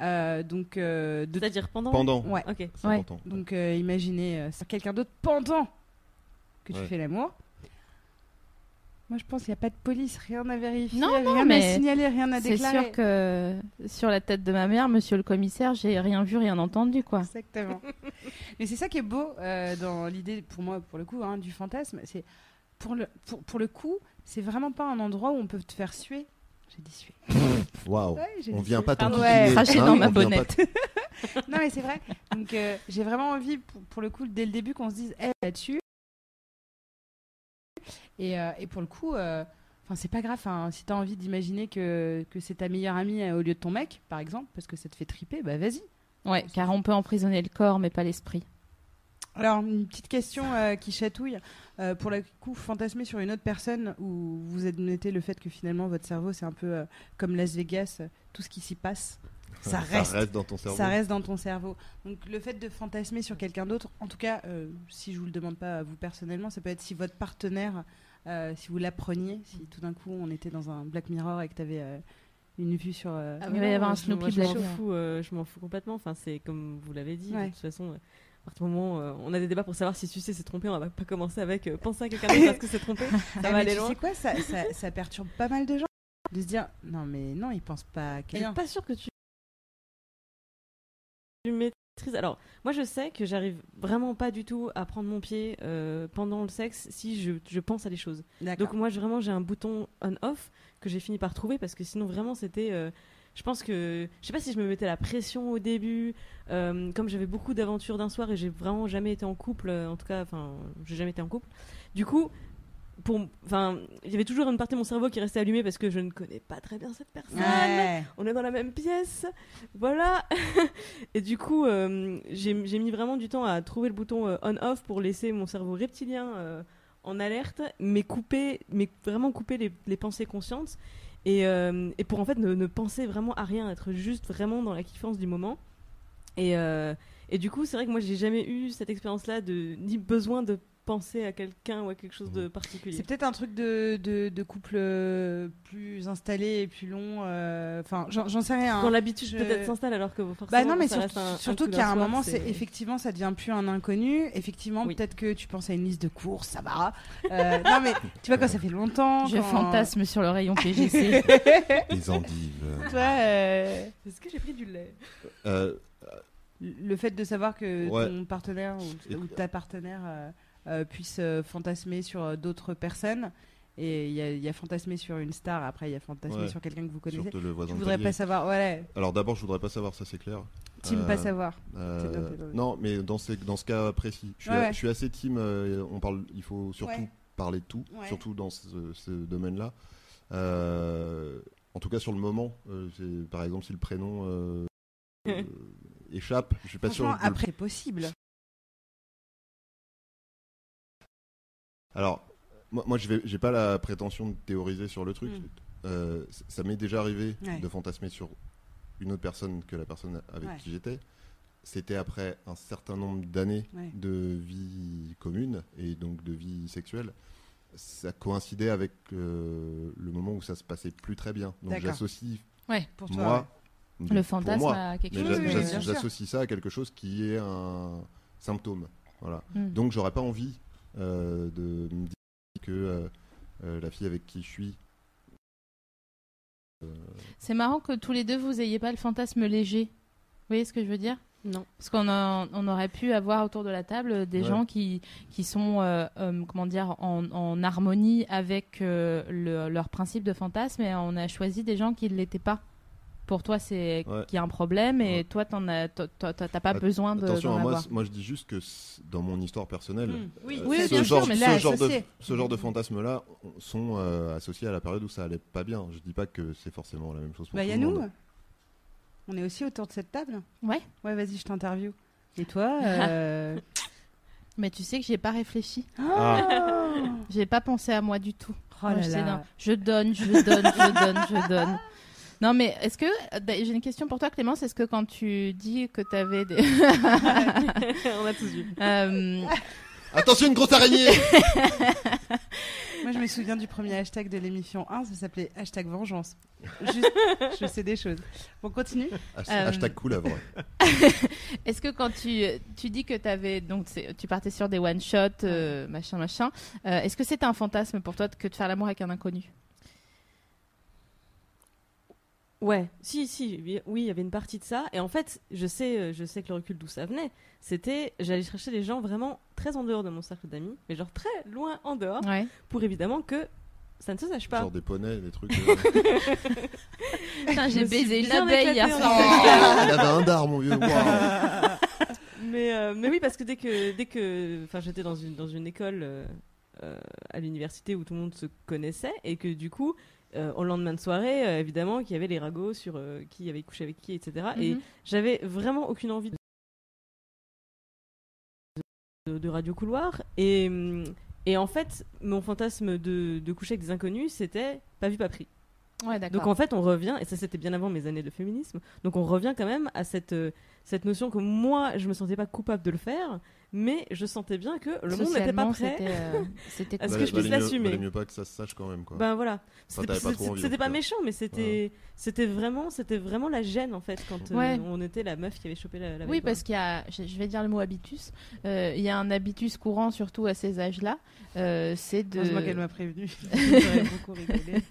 Euh, donc, euh, de... C'est-à-dire pendant. Pendant. ouais. Ok. C'est Ouais. Donc, euh, imaginez euh, quelqu'un d'autre pendant que tu Ouais. fais l'amour. Moi, je pense qu'il n'y a pas de police, rien à vérifier, Non, non, rien mais à signaler, rien à C'est déclarer. sûr que sur la tête de ma mère, monsieur le commissaire, j'ai rien vu, rien entendu, quoi. Exactement. [laughs] Mais c'est ça qui est beau euh, dans l'idée, pour moi, pour le coup, hein, du fantasme. C'est pour le, pour, pour le coup, c'est vraiment pas un endroit où on peut te faire suer. J'ai dit suer. Waouh. Ouais, j'ai On dit vient suer. pas Pardon, t'enquiquiner, ouais. Cracher hein, dans ma bonnette. [laughs] Non, mais c'est vrai. Donc, euh, j'ai vraiment envie, pour, pour le coup, dès le début, qu'on se dise, eh, là-dessus. Et, euh, et pour le coup, euh, enfin, c'est pas grave. hein, si t'as envie d'imaginer que, que c'est ta meilleure amie euh, au lieu de ton mec, par exemple, parce que ça te fait triper, bah vas-y. Ouais, car on peut emprisonner le corps, mais pas l'esprit. Alors, une petite question euh, qui chatouille. Euh, pour le coup, fantasmer sur une autre personne où vous admettez le fait que finalement votre cerveau, c'est un peu euh, comme Las Vegas, tout ce qui s'y passe, ça reste. dans ton cerveau. Ça reste dans ton cerveau. Donc le fait de fantasmer sur quelqu'un d'autre, en tout cas, euh, si je vous le demande pas à vous personnellement, ça peut être si votre partenaire, euh, si vous l'appreniez, si tout d'un coup on était dans un Black Mirror et que tu avais une vue sur... euh, Ah, Il mais va y avoir un je- Snoopy moi, je m'en Black fous, euh, je m'en fous complètement. Enfin, c'est comme vous l'avez dit. Ouais. De toute façon, euh, à partir du moment où euh, on a des débats pour savoir si Sucé s'est trompé, on va pas commencer avec euh, penser à quelqu'un d'autre parce que c'est trompé. [laughs] Ça Ah, va aller tu loin. sais quoi, ça, ça, ça perturbe pas mal de gens de se dire non mais non ils pensent pas à Je quelqu'un. suis pas sûre que tu tu. Alors, moi, je sais que j'arrive vraiment pas du tout à prendre mon pied euh, pendant le sexe si je, je pense à des choses. Donc moi, je- vraiment, j'ai un bouton on/off que j'ai fini par trouver parce que sinon, vraiment, c'était. euh, je pense que. Je sais pas si je me mettais la pression au début. euh, comme j'avais beaucoup d'aventures d'un soir et j'ai vraiment jamais été en couple, en tout cas, enfin, j'ai jamais été en couple. Du coup, pour, enfin, il y avait toujours une partie de mon cerveau qui restait allumée parce que je ne connais pas très bien cette personne Ouais. on est dans la même pièce, voilà. [laughs] et du coup, euh, j'ai mis vraiment du temps à trouver le bouton euh, on/off pour laisser mon cerveau reptilien euh, en alerte, mais couper, mais vraiment couper les, les pensées conscientes et, et pour en fait ne, ne penser vraiment à rien, être juste vraiment dans la kiffance du moment. Et, et du coup, c'est vrai que moi, j'ai jamais eu cette expérience-là de ni besoin de penser à quelqu'un ou à quelque chose de particulier. C'est peut-être un truc de, de, de couple euh, plus installé et plus long. euh, Enfin, j'en j'en sais rien. hein. Quand l'habitude Je- peut-être s'installe alors que forcément Bah non, mais sur- un- surtout coup qu'il y a d'un un moment, c'est effectivement, ça devient plus un inconnu. Effectivement, Oui. peut-être que tu penses à une liste de courses, ça va. Euh, non, mais tu vois, quand ça fait longtemps. Je quand- fantasme sur le rayon PGC. Les [laughs] endives. Tu vois, euh, Est-ce que j'ai pris du lait? Euh, le fait de savoir que Ouais. ton partenaire ou, ta partenaire puisse euh, fantasmer sur euh, d'autres personnes. Et il y, a- il y a fantasmer sur une star, après il y a fantasmer Ouais. sur quelqu'un que vous connaissez. le Je voisin de voudrais pas savoir. Ouais, Alors d'abord, je voudrais pas savoir, ça c'est clair. team Euh, pas savoir. Euh, non, mais dans, ces, dans ce cas précis, je suis, Ouais, ouais. je suis assez team. euh, on parle, il faut surtout parler de tout, surtout dans ce, ce domaine-là. Euh, en tout cas, sur le moment, euh, par exemple, si le prénom euh, [laughs] euh, échappe, je suis pas sûr. Le- après, c'est possible. Alors, moi, moi je j'ai pas la prétention de théoriser sur le truc. Mm. Euh, ça m'est déjà arrivé Ouais. de fantasmer sur une autre personne que la personne avec Ouais. qui j'étais. C'était après un certain nombre d'années Ouais. de vie commune et donc de vie sexuelle. Ça coïncidait avec euh, le moment où ça se passait plus très bien. Donc j'associe Pour toi, moi, Le pour fantasme moi, à quelque mais chose. Oui, j'associe ça à quelque chose qui est un symptôme. Voilà. Mm. Donc j'aurais pas envie de me dire que euh, euh, la fille avec qui je suis. euh, C'est marrant que tous les deux vous ayez pas le fantasme léger. Vous voyez ce que je veux dire? Non. Parce qu'on a- on aurait pu avoir autour de la table des Ouais. gens qui, qui sont euh, euh, comment dire, en, en harmonie avec euh, le- leur principe de fantasme et on a choisi des gens qui ne l'étaient pas. Pour toi, c'est Ouais. qu'il y a un problème et Ouais. toi, t'en as, t'as pas Att- besoin de, Attention, moi, avoir. c- moi je dis juste que dans mon histoire personnelle. Oui, euh, Oui, ce, sûr, genre, mais là, ce, genre de, associé. ce genre de fantasmes-là sont euh, associés à la période où ça allait pas bien. Je dis pas que c'est forcément la même chose pour Bah, tout y a le nous. monde. On est aussi autour de cette table. Ouais. Ouais, vas-y, je t'interview. Et toi [laughs] euh, Mais tu sais que j'y ai pas réfléchi. Ah J'ai pas pensé à moi du tout. Oh là là. je donne, je donne, je donne, je donne. Non, mais est-ce que. euh, J'ai une question pour toi, Clémence. Est-ce que quand tu dis que tu avais des. [laughs] On a tous vu. Euh, Attention, une grosse araignée [laughs] Moi, je me souviens du premier hashtag de l'émission 1, ça s'appelait hashtag vengeance. Juste, je sais des choses. Bon, continue. Hashtag- Euh, Hashtag couleuvre. Est-ce que quand tu, tu dis que avais, donc tu partais sur des one-shots, euh, machin, machin, euh, est-ce que c'était un fantasme pour toi que de faire l'amour avec un inconnu? Ouais, si, si, oui, il y avait une partie de ça. Et en fait, je sais, euh, je sais que le recul d'où ça venait, c'était, j'allais chercher des gens vraiment très en dehors de mon cercle d'amis, mais genre très loin en dehors, Ouais. pour évidemment que ça ne se sache pas. Genre des poneys, des trucs. euh. [laughs] Putain, j'ai baisé une abeille hier soir. en Il avait un dard, mon vieux. Waouh. [laughs] Mais, euh, mais oui, parce que dès que, dès que, enfin, j'étais dans une, dans une école euh, à l'université où tout le monde se connaissait et que du coup, euh, au lendemain de soirée, euh, évidemment, qu'il y avait les ragots sur euh, qui avait couché avec qui, etc. Et Mhm. j'avais vraiment aucune envie de, de, de radio couloir. Et, hum, et en fait, mon fantasme de, de coucher avec des inconnus, c'était pas vu, pas pris. Ouais, Donc en fait, on revient, et ça c'était bien avant mes années de féminisme, donc on revient quand même à cette, cette notion que moi, je me sentais pas coupable de le faire, mais je sentais bien que le monde n'était pas prêt. c'était, euh, [laughs] C'était Est-ce cool. que je puisse l'assumer mieux pas que ça se sache quand même, quoi. Ben voilà, c'était pas pas cas. méchant, mais c'était c'était vraiment, c'était vraiment la gêne en fait quand euh, on était la meuf qui avait chopé la, la Oui, parce qu'il y a, je vais dire le mot habitus. Euh, Il y a un habitus courant, surtout à ces âges-là. euh, c'est de. Heureusement qu'elle m'a prévenu. [laughs] [laughs] J'aurais beaucoup rigolé.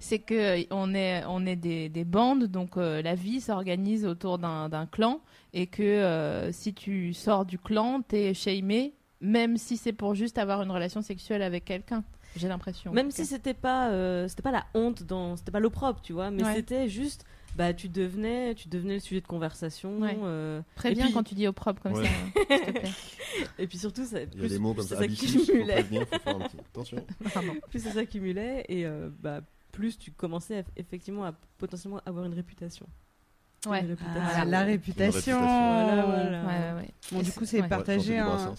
c'est que euh, on est on est des, des bandes donc euh, la vie s'organise autour d'un d'un clan et que euh, si tu sors du clan t'es shamé même si c'est pour juste avoir une relation sexuelle avec quelqu'un j'ai l'impression Même si c'était pas, euh, c'était pas la honte dans, c'était pas l'opprobre, tu vois, mais Ouais. c'était juste, bah tu devenais, tu devenais le sujet de conversation. Ouais. euh, préviens et puis- quand tu dis au propre comme Ouais. ça hein, s'il te plaît. [laughs] Et puis surtout, ça, Il y a plus, des mots plus comme ça. ça Habitus, faut s'accumulait, prévenir, faut faire un petit. Attention. [laughs] plus ça s'accumulait, et euh, bah plus tu commençais à- effectivement à potentiellement avoir une réputation. Ouais réputation. Ah, la réputation. réputation. Voilà, voilà. ouais, ouais, ouais. Bon, du coup, c'est Ouais. partagé. Hein.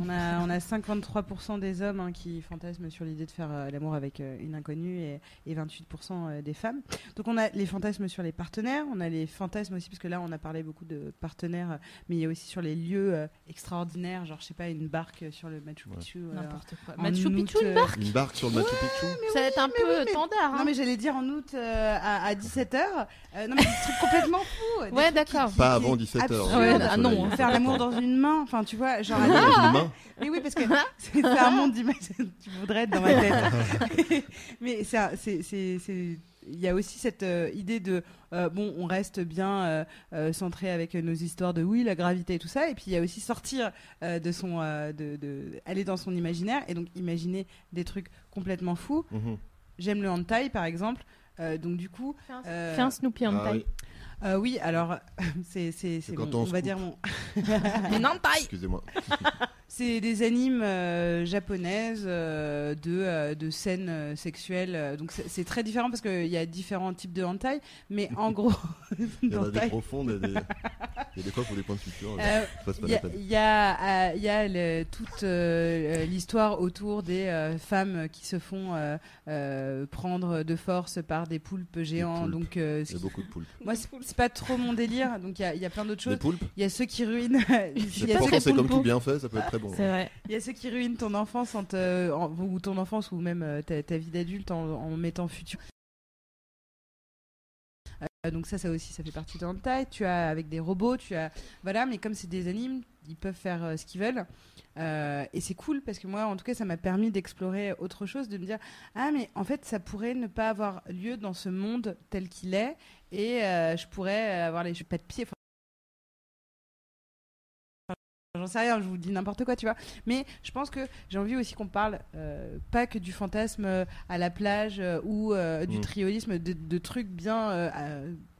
On a, on a 53% des hommes hein, qui fantasment sur l'idée de faire euh, l'amour avec euh, une inconnue et, et 28% euh, des femmes. Donc on a les fantasmes sur les partenaires, on a les fantasmes aussi, parce que là on a parlé beaucoup de partenaires, mais il y a aussi sur les lieux euh, extraordinaires, genre je sais pas, une barque sur le Machu Ouais. Picchu. euh, n'importe quoi Machu août, Picchu une barque Une barque sur le Machu Picchu. ça va être un peu oui, mais- tendard hein. Non mais j'allais dire en août euh, à, 17h. non mais trucs complètement des Ouais, d'accord. Pas avant 17 heures. absurdes. Ouais, ah non, Faire l'amour dans une main, enfin tu vois, genre [laughs] Mais oui, parce que c'est c'est un monde d'image. [laughs] tu voudrais être dans ma tête. [laughs] Mais c'est un- c'est- il y a aussi cette euh, idée de euh, bon, on reste bien euh, euh, centré avec nos histoires de oui, la gravité et tout ça. Et puis il y a aussi sortir euh, de son, euh, de, de- aller dans son imaginaire et donc imaginer des trucs complètement fous. Mhm. J'aime le hentai par exemple. Euh, donc du coup, euh, fais un Snoopy en Ah taille oui, euh, oui, alors [laughs] c'est c'est c'est quand mon- on on va coupe. dire mon Excusez-moi. [laughs] [laughs] C'est des animes euh, japonaises euh, de, euh, de scènes euh, sexuelles. donc c'est c'est très différent parce qu'il y a différents types de hentai. Mais en gros, Il y en a des profondes et des. Il y a des fois pour des points de euh, pas il y a, il y a, euh, il y a le- toute euh, l'histoire autour des euh, femmes qui se font euh, euh, prendre de force par des poulpes géants. poulpes. Donc, euh, Il y a beaucoup de poulpes. moi, c'est c'est pas trop mon délire. Donc, il y a, il y a plein d'autres Les choses. poulpes Il y a ceux qui ruinent. [laughs] il y a ceux- comme tout bien fait, ça peut être très bon. c'est vrai Il y a ceux qui ruinent ton enfance en te- en- ou ton enfance ou même euh, ta, ta vie d'adulte en, en mettant futur. Euh, donc ça, ça aussi, ça fait partie de hentai. Tu as avec des robots, tu as voilà, mais comme c'est des animes, ils peuvent faire euh, ce qu'ils veulent. Euh, et c'est cool parce que moi, en tout cas, ça m'a permis d'explorer autre chose, de me dire ah mais en fait, ça pourrait ne pas avoir lieu dans ce monde tel qu'il est, et euh, je pourrais avoir les pas de pied. J'en sais rien, je vous dis n'importe quoi, tu vois. Mais je pense que j'ai envie aussi qu'on parle euh, pas que du fantasme euh, à la plage ou du mm. triolisme, de, trucs bien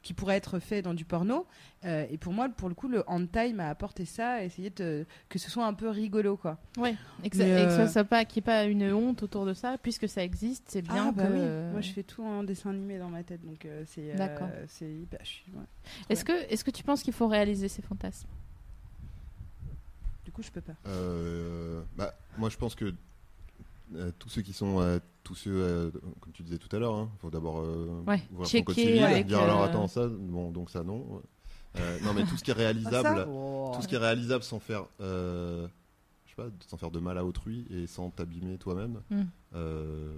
qui pourraient être faits dans du porno. Euh, et pour moi, pour le coup, le hentai m'a apporté ça, essayer de, que ce soit un peu rigolo, quoi. Ouais, et que, ça, Mais, et que euh, ça soit pas, qu'il n'y ait pas une honte autour de ça, puisque ça existe, c'est bien Ah, bah que. oui. Moi, je fais tout en dessin animé dans ma tête, donc euh, c'est. euh, D'accord. c'est hyper. je suis- ouais. Est-ce que, est-ce que tu penses qu'il faut réaliser ces fantasmes? Du coup, je peux pas. Euh, bah, moi, je pense que euh, tous ceux qui sont, euh, tous ceux, euh, comme tu disais tout à l'heure, il faut d'abord euh, Ouais, voir son code civil, avec, dire alors attends ça, bon donc ça non. Euh, non mais tout ce qui est Ah, réalisable, ça? Oh. tout ce qui est réalisable sans faire, euh, je sais pas, sans faire de mal à autrui et sans t'abîmer toi-même, Mm. euh,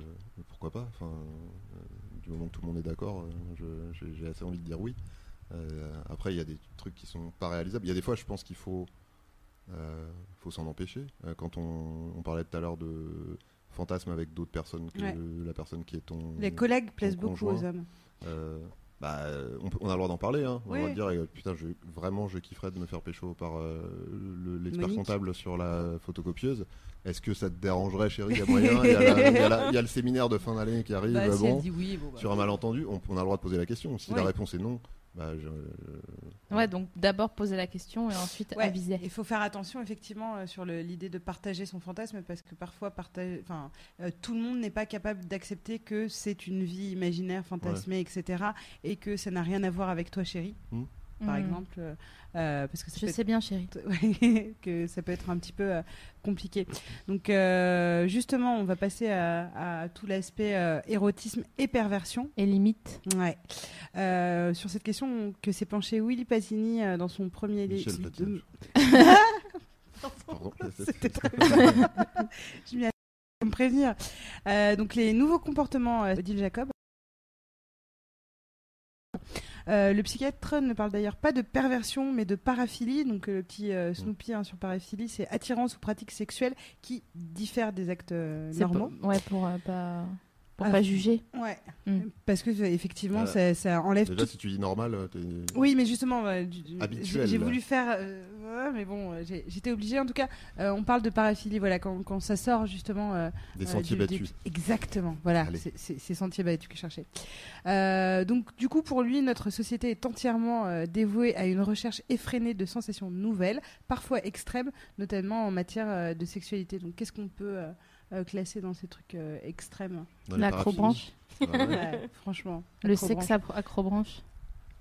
pourquoi pas. Enfin, euh, du moment que tout le monde est d'accord, euh, j'ai j'ai assez envie de dire oui. Euh, après, il y a des trucs qui sont pas réalisables. Il y a des fois, je pense qu'il faut, euh, faut s'en empêcher. Euh, quand on, on parlait tout à l'heure de fantasme avec d'autres personnes que Ouais. la personne qui est ton. Les collègues plaisent beaucoup aux hommes. Euh, bah, on, peut- on a le droit d'en parler. Hein. On Oui. va dire, euh, putain, je, vraiment, je kifferais de me faire pécho par euh, le- l'expert comptable sur la photocopieuse. Est-ce que ça te dérangerait, chérie Il y a moyen. Il y, a la- il y a la- il y a le séminaire de fin d'année qui arrive. Bah, bon, elle dit oui, bon, bah, sur un malentendu, on, on a le droit de poser la question. Si la réponse est non, bah, je- Ouais, donc d'abord poser la question et ensuite Ouais, aviser. Il faut faire attention effectivement euh, sur l'idée de partager son fantasme parce que parfois partager, enfin, euh, tout le monde n'est pas capable d'accepter que c'est une vie imaginaire, fantasmée, etc. et que ça n'a rien à voir avec toi, chérie, par Hmm. exemple, euh, euh, parce que ça Je sais bien, chérie. [laughs] que ça peut être un petit peu euh, compliqué. Donc euh, justement, on va passer à, à tout l'aspect euh, érotisme et perversion. Et limite. Ouais. Euh, sur cette question que s'est penché Willy Pasini euh, dans son premier livre. [laughs] Pardon. [laughs] C'était très bien. Je m'y me prévenir. Euh, donc les nouveaux comportements euh, d'Odile Jacob. Euh, le psychiatre ne parle d'ailleurs pas de perversion, mais de paraphilie. Donc euh, le petit euh, Snoopy hein, sur paraphilie, c'est attirance ou pratique sexuelle qui diffère des actes normaux. pour- ouais, pour pas, pour Ah, pas juger. Ouais. Mm. Parce que euh, effectivement, Euh, ça, ça enlève Déjà, tout. si tu dis normal, euh, Oui, mais justement, euh, j'ai voulu faire, euh, mais bon, j'étais obligée. En tout cas, euh, on parle de paraphilie. Voilà, quand, quand ça sort justement. euh, des sentiers du- du- battus. Exactement, voilà, c'est- c'est c'est Sentier battu que je cherchais. Euh, donc, du coup, pour lui, notre société est entièrement euh, dévouée à une recherche effrénée de sensations nouvelles, parfois extrêmes, notamment en matière euh, de sexualité. Donc, qu'est-ce qu'on peut euh, euh, classer dans ces trucs euh, extrêmes L'acrobranche. paraphilies. Ouais, Ouais, Franchement. Le acrobranche. sexe acro- acrobranche.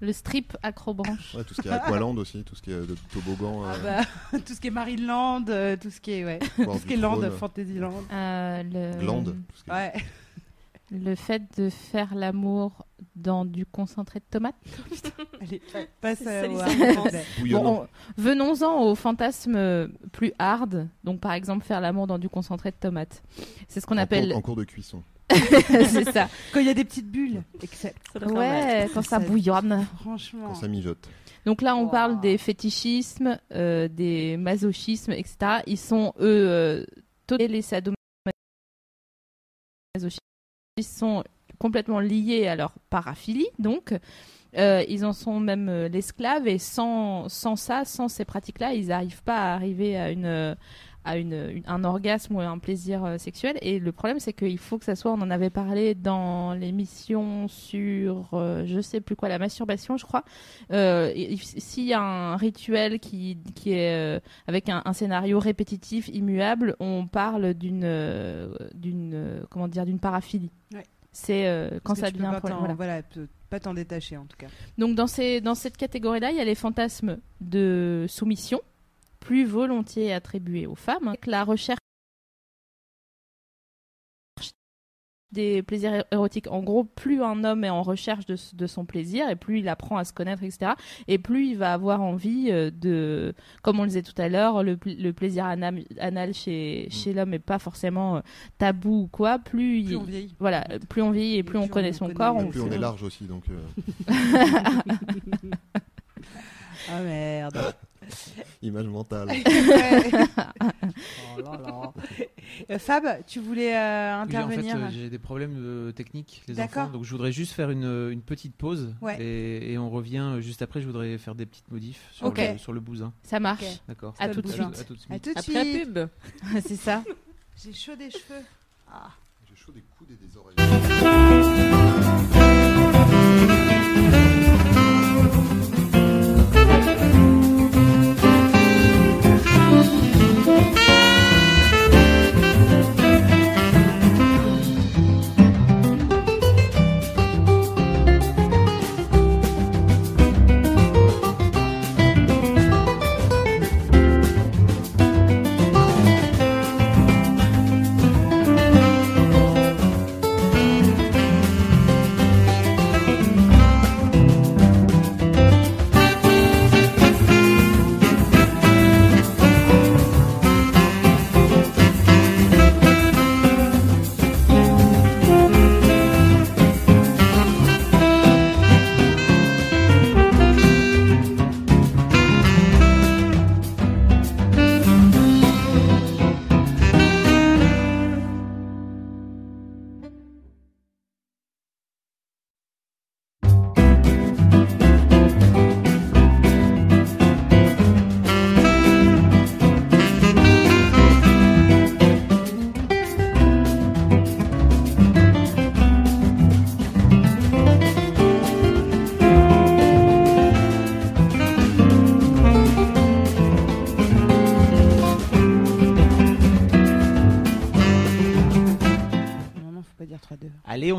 Le strip acrobranche. Ouais, tout ce qui est Aqualand aussi, tout ce qui est de toboggan. Ah euh, bah, [laughs] tout ce qui est Marineland, euh, tout ce qui est, ouais, tout ce qui est Land, Fantasyland. Euh, le, Glande. tout ce qui est- Ouais. Le fait de faire l'amour dans du concentré de tomate. Allez, passe au-. Bouillonnant. Bon, on- venons-en aux fantasmes euh, plus hard. Donc, par exemple, faire l'amour dans du concentré de tomate. C'est ce qu'on En appelle. cours- en cours de cuisson. [laughs] c'est ça. Quand il y a des petites bulles. Except. Ouais, quand ça Ça- bouillonne. Franchement. Quand ça mijote. Donc là, on Wow. parle des fétichismes, euh, des masochismes, etc. Ils sont, eux, euh, tous les sadomasochistes sont complètement liés à leur paraphilie, donc. Euh, ils en sont même euh, l'esclave et sans, sans ça, sans ces pratiques-là, ils n'arrivent pas à arriver à, une, à une, une- un orgasme ou un plaisir euh, sexuel. Et le problème, c'est qu'il faut que ça soit, on en avait parlé dans l'émission sur, euh, je sais plus quoi, la masturbation, je crois. Euh, S'il y a un rituel qui, qui est euh, avec un, un scénario répétitif, immuable, on parle d'une, d'une, comment dire, d'une paraphilie. Ouais. C'est quand ça devient un problème. voilà. voilà, pas t'en détacher en tout cas. Donc dans, ces, dans cette catégorie-là, il y a les fantasmes de soumission, plus volontiers attribués aux femmes. Avec La recherche des plaisirs érotiques. En gros, plus un homme est en recherche de, son plaisir, et plus il apprend à se connaître, etc., et plus il va avoir envie euh, de, comme on le disait tout à l'heure, le, pl- le plaisir anal, anal chez, chez l'homme n'est pas forcément euh, tabou ou quoi, plus, Plus il... on vieillit. Voilà, plus on vit et plus, on connaît son corps. Et plus on est large aussi, donc. euh, [laughs] Ah merde. [laughs] image mentale. [laughs] Oh là là. [laughs] Euh, Fab, tu voulais euh, Oui, en fait, intervenir euh, j'ai des problèmes euh, techniques, les enfants. Donc, je voudrais juste faire une, une petite pause. Ouais. Et, et on revient juste après. Je voudrais faire des petites modifs sur, le, sur le bousin. Ça marche. Ok. D'accord. À tout de bousin. suite. À tout de suite. À tout de Après la pub. C'est ça. J'ai chaud des cheveux. Ah. J'ai chaud des coudes et des oreilles.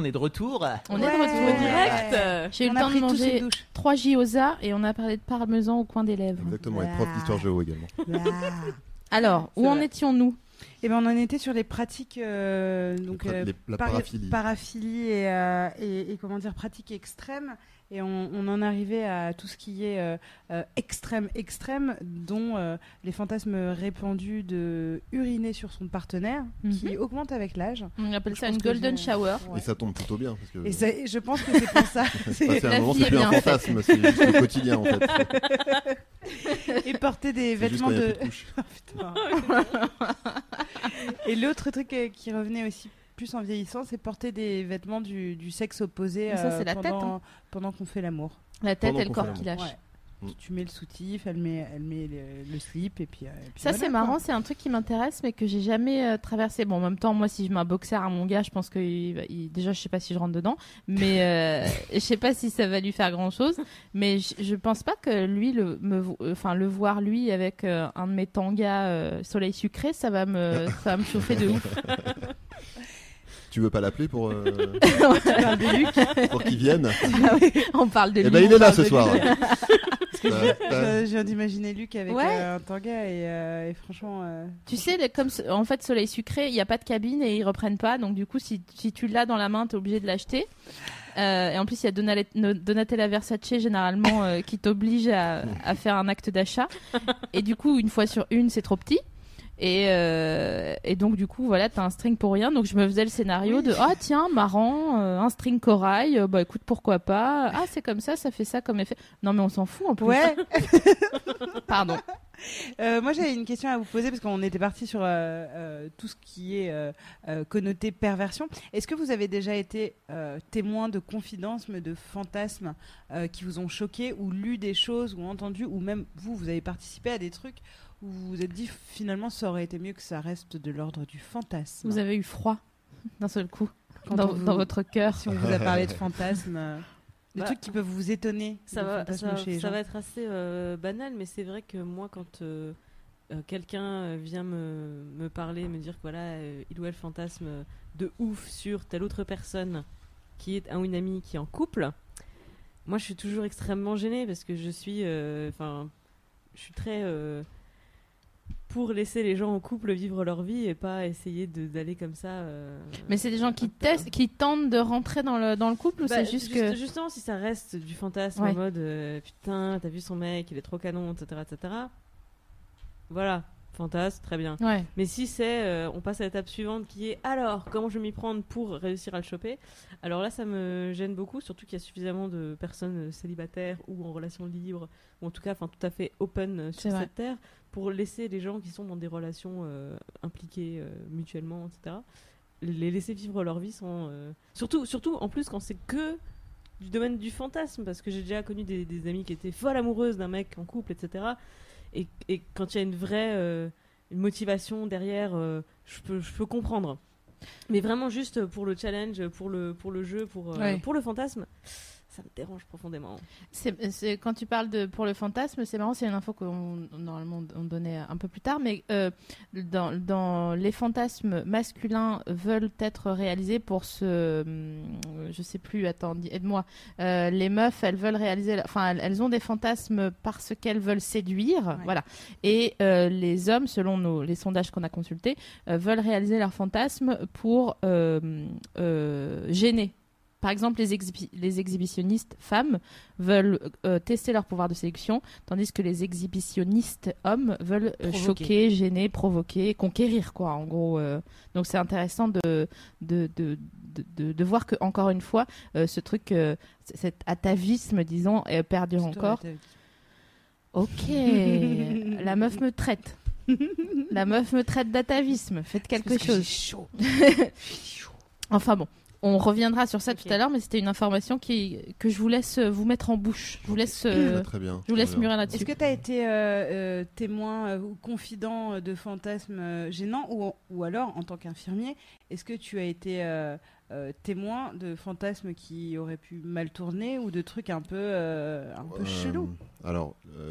Est de retour. On est de retour direct. Ouais. J'ai eu le temps de manger douche. trois gyoza et on a parlé de parmesan au coin des lèvres. Exactement, et Ah. prof d'histoire géo également. [laughs] Alors, où en étions-nous? Et ben on en était sur les pratiques euh, donc Les pra- euh, les- la para- paraphilie. paraphilie et, euh, et, et comment dire pratiques extrêmes et on, on en arrivait à tout ce qui est euh, euh, extrême extrême dont euh, les fantasmes répandus de uriner sur son partenaire qui Mhm. augmente avec l'âge. On appelle ça une golden shower. Ouais. Et ça tombe plutôt bien. Parce que Et ça- je pense que c'est pour ça. [laughs] c'est la un moment, c'est est plus un fantasme, c'est juste le quotidien en fait. [laughs] et porter des vêtements de. plus de couches. [laughs] Et l'autre truc qui revenait aussi plus en vieillissant, c'est porter des vêtements du, du sexe opposé Mais ça, euh, c'est la tête, pendant, hein. pendant qu'on fait l'amour. La tête Pendant et le qu'on corps qui lâche. Ouais. Mm. Tu mets le soutif, elle met, elle met le, le slip et puis. euh, et puis Ça, voilà, c'est quoi. marrant, c'est un truc qui m'intéresse, mais que j'ai jamais euh, traversé. Bon, en même temps, moi, si je mets un boxer à mon gars, je pense que il va- il- déjà, je sais pas si je rentre dedans, mais euh, [laughs] je sais pas si ça va lui faire grand chose. Mais je, je pense pas que lui, le, me, vo- euh, enfin, le voir lui avec euh, un de mes tangas euh, soleil sucré, ça va me, ça va me chauffer de ouf. [laughs] Tu veux pas l'appeler pour, euh, [laughs] pour qu'il vienne On parle de Eh lui. ben il est là ce soir. Je je viens d'imaginer Luc avec Ouais. euh, un tanga et, euh, et franchement. euh, Tu sais, comme en fait, soleil sucré, il n'y a pas de cabine et ils reprennent pas. Donc, du coup, si, si tu l'as dans la main, tu es obligé de l'acheter. Euh, et en plus, il y a Donale- Donatella Versace généralement euh, qui t'oblige à, à faire un acte d'achat. Et du coup, une fois sur une, c'est trop petit. Et, euh, et donc, du coup, voilà, t'as un string pour rien. Donc, je me faisais le scénario de Ah, tiens, marrant, euh, un string corail. euh, bah, écoute, pourquoi pas. Ah, c'est comme ça, ça fait ça comme effet. Non, mais on s'en fout en plus. Ouais. [laughs] Pardon. Moi, j'avais une question à vous poser parce qu'on était parti sur tout ce qui est connoté perversion. Est-ce que vous avez déjà été témoin de confidences, mais de fantasmes qui vous ont choqué ou lu des choses ou entendu ou même vous, vous avez participé à des trucs où vous vous êtes dit finalement ça aurait été mieux que ça reste de l'ordre du fantasme. Vous avez eu froid [laughs] d'un seul coup Quand dans, on vous- dans votre cœur. Si on vous a parlé de [laughs] fantasmes, euh, des Bah, trucs qui peuvent vous étonner. Ça va, ça, chez ça va être assez euh, banal, mais c'est vrai que moi, quand euh, euh, quelqu'un vient me, me parler, me dire que voilà, euh, il ou elle fantasme de ouf sur telle autre personne qui est un ou une amie qui est en couple, moi je suis toujours extrêmement gênée parce que je suis, euh, enfin, je suis très euh, pour laisser les gens en couple vivre leur vie et pas essayer d'aller comme ça. euh, Mais c'est des gens qui testent, qui tentent de rentrer dans le, dans le couple ou bah, c'est juste que. Justement, si ça reste du fantasme Ouais. en mode euh, putain, t'as vu son mec, il est trop canon, etc. etc. Voilà. fantasme, très bien. Ouais. Mais si c'est, euh, on passe à l'étape suivante qui est alors comment je vais m'y prendre pour réussir à le choper? Alors là, ça me gêne beaucoup, surtout qu'il y a suffisamment de personnes célibataires ou en relation libre, ou en tout cas, enfin tout à fait open sur cette terre, pour laisser les gens qui sont dans des relations euh, impliquées euh, mutuellement, etc. Les laisser vivre leur vie sans. euh, Surtout, surtout en plus quand c'est que du domaine du fantasme, parce que j'ai déjà connu des, des amies qui étaient folles amoureuses d'un mec en couple, etc. Et, et quand il y a une vraie euh, une motivation derrière, euh, je, peux, je peux comprendre. Mais vraiment juste pour le challenge, pour le, pour le jeu, pour, euh, Ouais. pour le fantasme, ça me dérange profondément. C'est, quand tu parles de pour le fantasme, c'est marrant, c'est une info qu'on normalement on donnait un peu plus tard, mais euh, dans, dans les fantasmes masculins veulent être réalisés pour ce, hum, je sais plus, attends, aide-moi. Euh, les meufs, elles veulent réaliser, enfin, elles, ont des fantasmes parce qu'elles veulent séduire, Ouais. voilà. Et euh, les hommes, selon nos, les sondages qu'on a consultés, veulent réaliser leurs fantasmes pour euh, gêner. Par exemple, les, exhibi- les exhibitionnistes femmes veulent euh, tester leur pouvoir de séduction, tandis que les exhibitionnistes hommes veulent euh, choquer, gêner, provoquer, conquérir, quoi, en gros. euh. Donc c'est intéressant de, de, de, de, de- de voir que, encore une fois, euh, ce truc, euh, cet atavisme, disons, euh, perdure encore. Ok, [laughs] la meuf me traite. La meuf me traite d'atavisme. Faites quelque chose. [laughs] chaud. Enfin bon, on reviendra sur ça tout à l'heure, mais c'était une information qui, que je vous laisse euh, vous mettre en bouche. Je vous laisse, euh, très bien. je vous laisse très bien. mûrir là-dessus. Est-ce que tu as été euh, euh, témoin euh, ou confident de fantasmes euh, gênants ou, ou alors, en tant qu'infirmier, est-ce que tu as été euh, euh, témoin de fantasmes qui auraient pu mal tourner ou de trucs un peu, euh, un peu Euh, chelous? Alors, euh,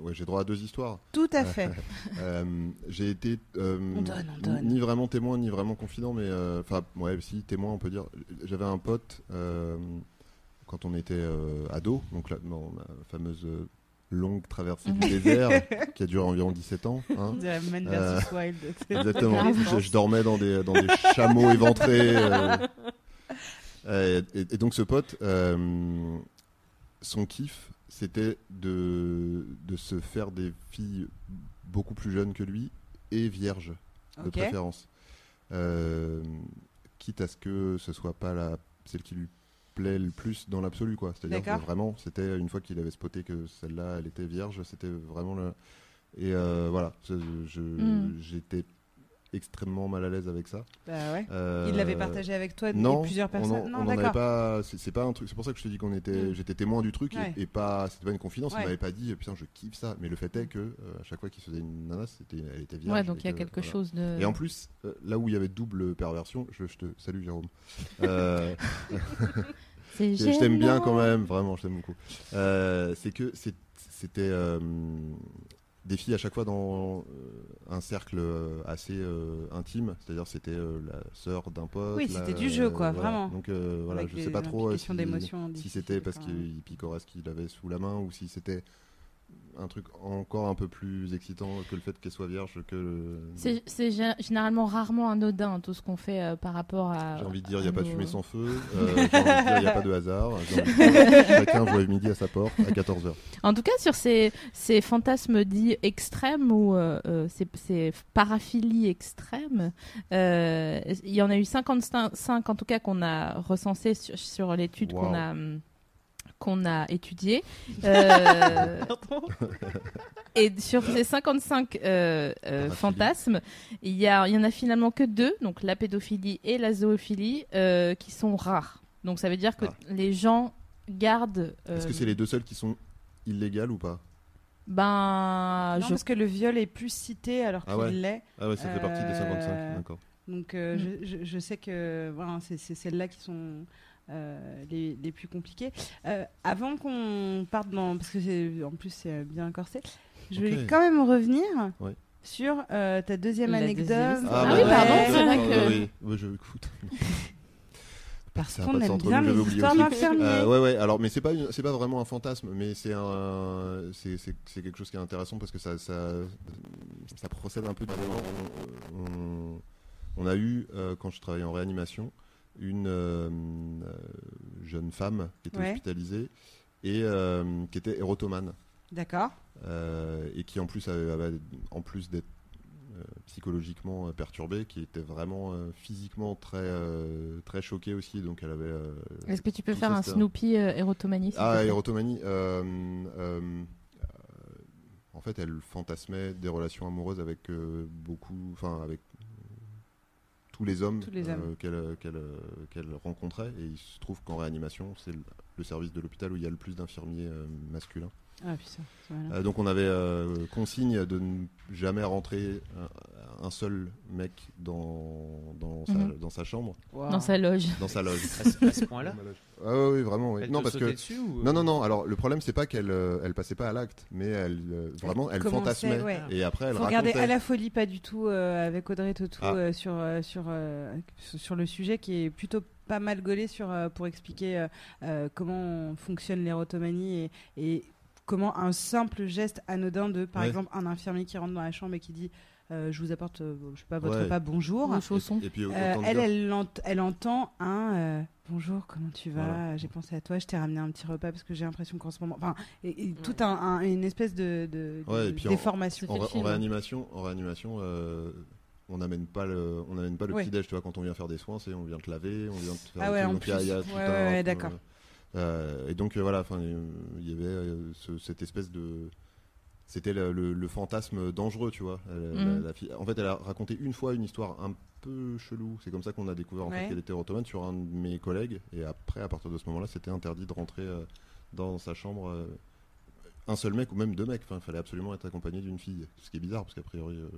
Ouais, j'ai droit à deux histoires. Tout à fait. [laughs] Euh, j'ai été euh, On donne, on donne. ni vraiment témoin ni vraiment confident, mais euh, enfin ouais, si témoin, on peut dire. J'avais un pote quand on était ado, donc dans ma fameuse longue traversée du [laughs] désert qui a duré environ 17 ans. hein. Man Euh, Wild. Exactement. Je, je dormais dans des, dans des chameaux éventrés. Euh, [laughs] et, et donc ce pote, euh, son kiff, c'était de, de se faire des filles beaucoup plus jeunes que lui et vierges de préférence. Euh, quitte à ce que ce soit pas la, celle qui lui plaît le plus dans l'absolu quoi. C'est-à-dire que vraiment, c'était une fois qu'il avait spoté que celle-là, elle était vierge, c'était vraiment le... Et euh, voilà, je- je- Mm. Extrêmement mal à l'aise avec ça. Bah ouais. Euh, Il l'avait partagé avec toi et non, plusieurs on personnes. non, on en avait d'accord. pas. C'est pas un truc. C'est pour ça que je te dis qu'on était. Mm. J'étais témoin du truc et- Ouais. et, pas. C'était pas une confidence. Ouais. Il m'avait pas dit. Putain, je kiffe ça. Mais le fait est que euh, à chaque fois qu'il faisait une nana, c'était, elle était vierge. Ouais, donc et il y a que, quelque voilà. chose de. Et en plus, euh, là où il y avait double perversion, je, je te salue Jérôme. [laughs] Euh, [laughs] je t'aime bien quand même, vraiment, je t'aime beaucoup. Euh, c'est que c'était euh, des filles à chaque fois dans euh, un cercle euh, assez euh, intime, c'est-à-dire c'était la sœur d'un pote. Oui, c'était du jeu, quoi, voilà. vraiment. Donc voilà, Avec je sais pas trop si, si c'était parce qu'il picorait ce qu'il avait sous la main ou si c'était un truc encore un peu plus excitant que le fait qu'elle soit vierge que le- C'est c'est gé- généralement rarement anodin tout ce qu'on fait euh, par rapport à. J'ai envie de dire, il n'y a pas de fumée sans feu. Euh, [laughs] J'ai envie de dire, il n'y a pas de hasard. De [laughs] Chacun voit midi à sa porte à 14h. En tout cas, sur ces, ces fantasmes dits extrêmes ou euh, ces, ces paraphilies extrêmes, il y en a eu 55 en tout cas qu'on a recensé sur, sur l'étude qu'on a hum, qu'on a étudiée. [laughs] Euh, et sur ces 55 euh, euh, fantasmes, il y, a, il y en a finalement que deux, donc la pédophilie et la zoophilie, euh, qui sont rares. Donc ça veut dire que Ah. les gens gardent. Est-ce que c'est les deux seuls qui sont illégales ou pas? Ben, Non, je parce que le viol est plus cité alors Ah qu'il ouais. l'est. Ah ouais, ça fait partie des Euh, 55, d'accord. Donc euh, Mm. je, je- je sais que voilà, c'est celles-là qui sont euh, les, les plus compliqués. Euh, avant qu'on parte dans, parce que c'est- en plus c'est bien corsé, je vais Ok. quand même revenir Ouais. sur euh, ta deuxième La anecdote. deuxième Ah bah, oui, pardon, ouais, c'est vrai que- oui. Je écoute. [laughs] Parce qu'on de aime bien les histoires d'infirmiers. Euh, ouais, ouais. Alors, mais c'est pas, c'est pas vraiment un fantasme, mais c'est un, c'est, c'est, c'est quelque chose qui est intéressant parce que ça, ça, ça procède un peu du. On, on- on a eu, euh, quand je travaillais en réanimation, une euh, euh, jeune femme qui était Ouais. hospitalisée et euh, qui était érotomane. D'accord. euh, et qui en plus avait, avait- en plus d'être euh, psychologiquement perturbée, qui était vraiment euh, physiquement très euh, très choquée aussi. Donc elle avait. euh, Est-ce que tu peux faire un Snoopy euh, érotomanie Ah, érotomanie. euh, euh, euh, en fait, elle fantasmait des relations amoureuses avec euh, beaucoup, enfin avec tous les hommes, euh, hommes. qu'elle qu'elle euh, qu'elle rencontrait. Et il se trouve qu'en réanimation, c'est le, service de l'hôpital où il y a le plus d'infirmiers euh, masculins. Ah putain. Euh, donc on avait euh, consigne de ne jamais rentrer un, un seul mec dans, dans, sa, Mhm. dans sa chambre, Wow. Dans sa loge. dans sa loge. À ce, point-là Ah oui, vraiment. oui. Elle Non, te parce que dessus ou... non, non, non. Alors le problème c'est pas qu'elle euh, elle passait pas à l'acte, mais elle euh, vraiment elle, fantasmait ouais. et après elle Faut regarder à la folie, pas du tout euh, avec Audrey Tautou Ah. euh, sur, euh, sur, euh, sur le sujet qui est plutôt pas mal gaulé sur, euh, pour expliquer euh, euh, comment fonctionne l'érotomanie et, et comment un simple geste anodin de, par Ouais. exemple, un infirmier qui rentre dans la chambre et qui dit euh, Je vous apporte, euh, je sais pas, votre Ouais. repas, bonjour. Et puis autant Euh, elle, elle, ent- elle entend un euh, bonjour, comment tu vas Voilà. J'ai pensé à toi, je t'ai ramené un petit repas parce que j'ai l'impression qu'en ce moment. Enfin, et, et tout un, un- une espèce de, de, Ouais, de et puis en- déformation. en, film. réanimation, en réanimation, euh, on n'amène pas le, on n'amène pas le Ouais. petit déj. Tu vois, quand on vient faire des soins, c'est on vient te laver, on vient te faire. Ah ouais, en plus. d'accord. Euh, et donc euh, voilà, enfin, euh, il y avait ce- cette espèce de c'était le, le- le fantasme dangereux, tu vois. Elle- la- Mhm. la fille- en fait, elle a raconté une fois une histoire un peu chelou. C'est comme ça qu'on a découvert en Ouais. fait qu'elle était ottomane sur un de mes collègues. Et après, à partir de ce moment-là, c'était interdit de rentrer euh, dans sa chambre. euh, un seul mec ou même deux mecs. Enfin, il fallait absolument être accompagné d'une fille. Ce qui est bizarre parce qu'a priori, euh,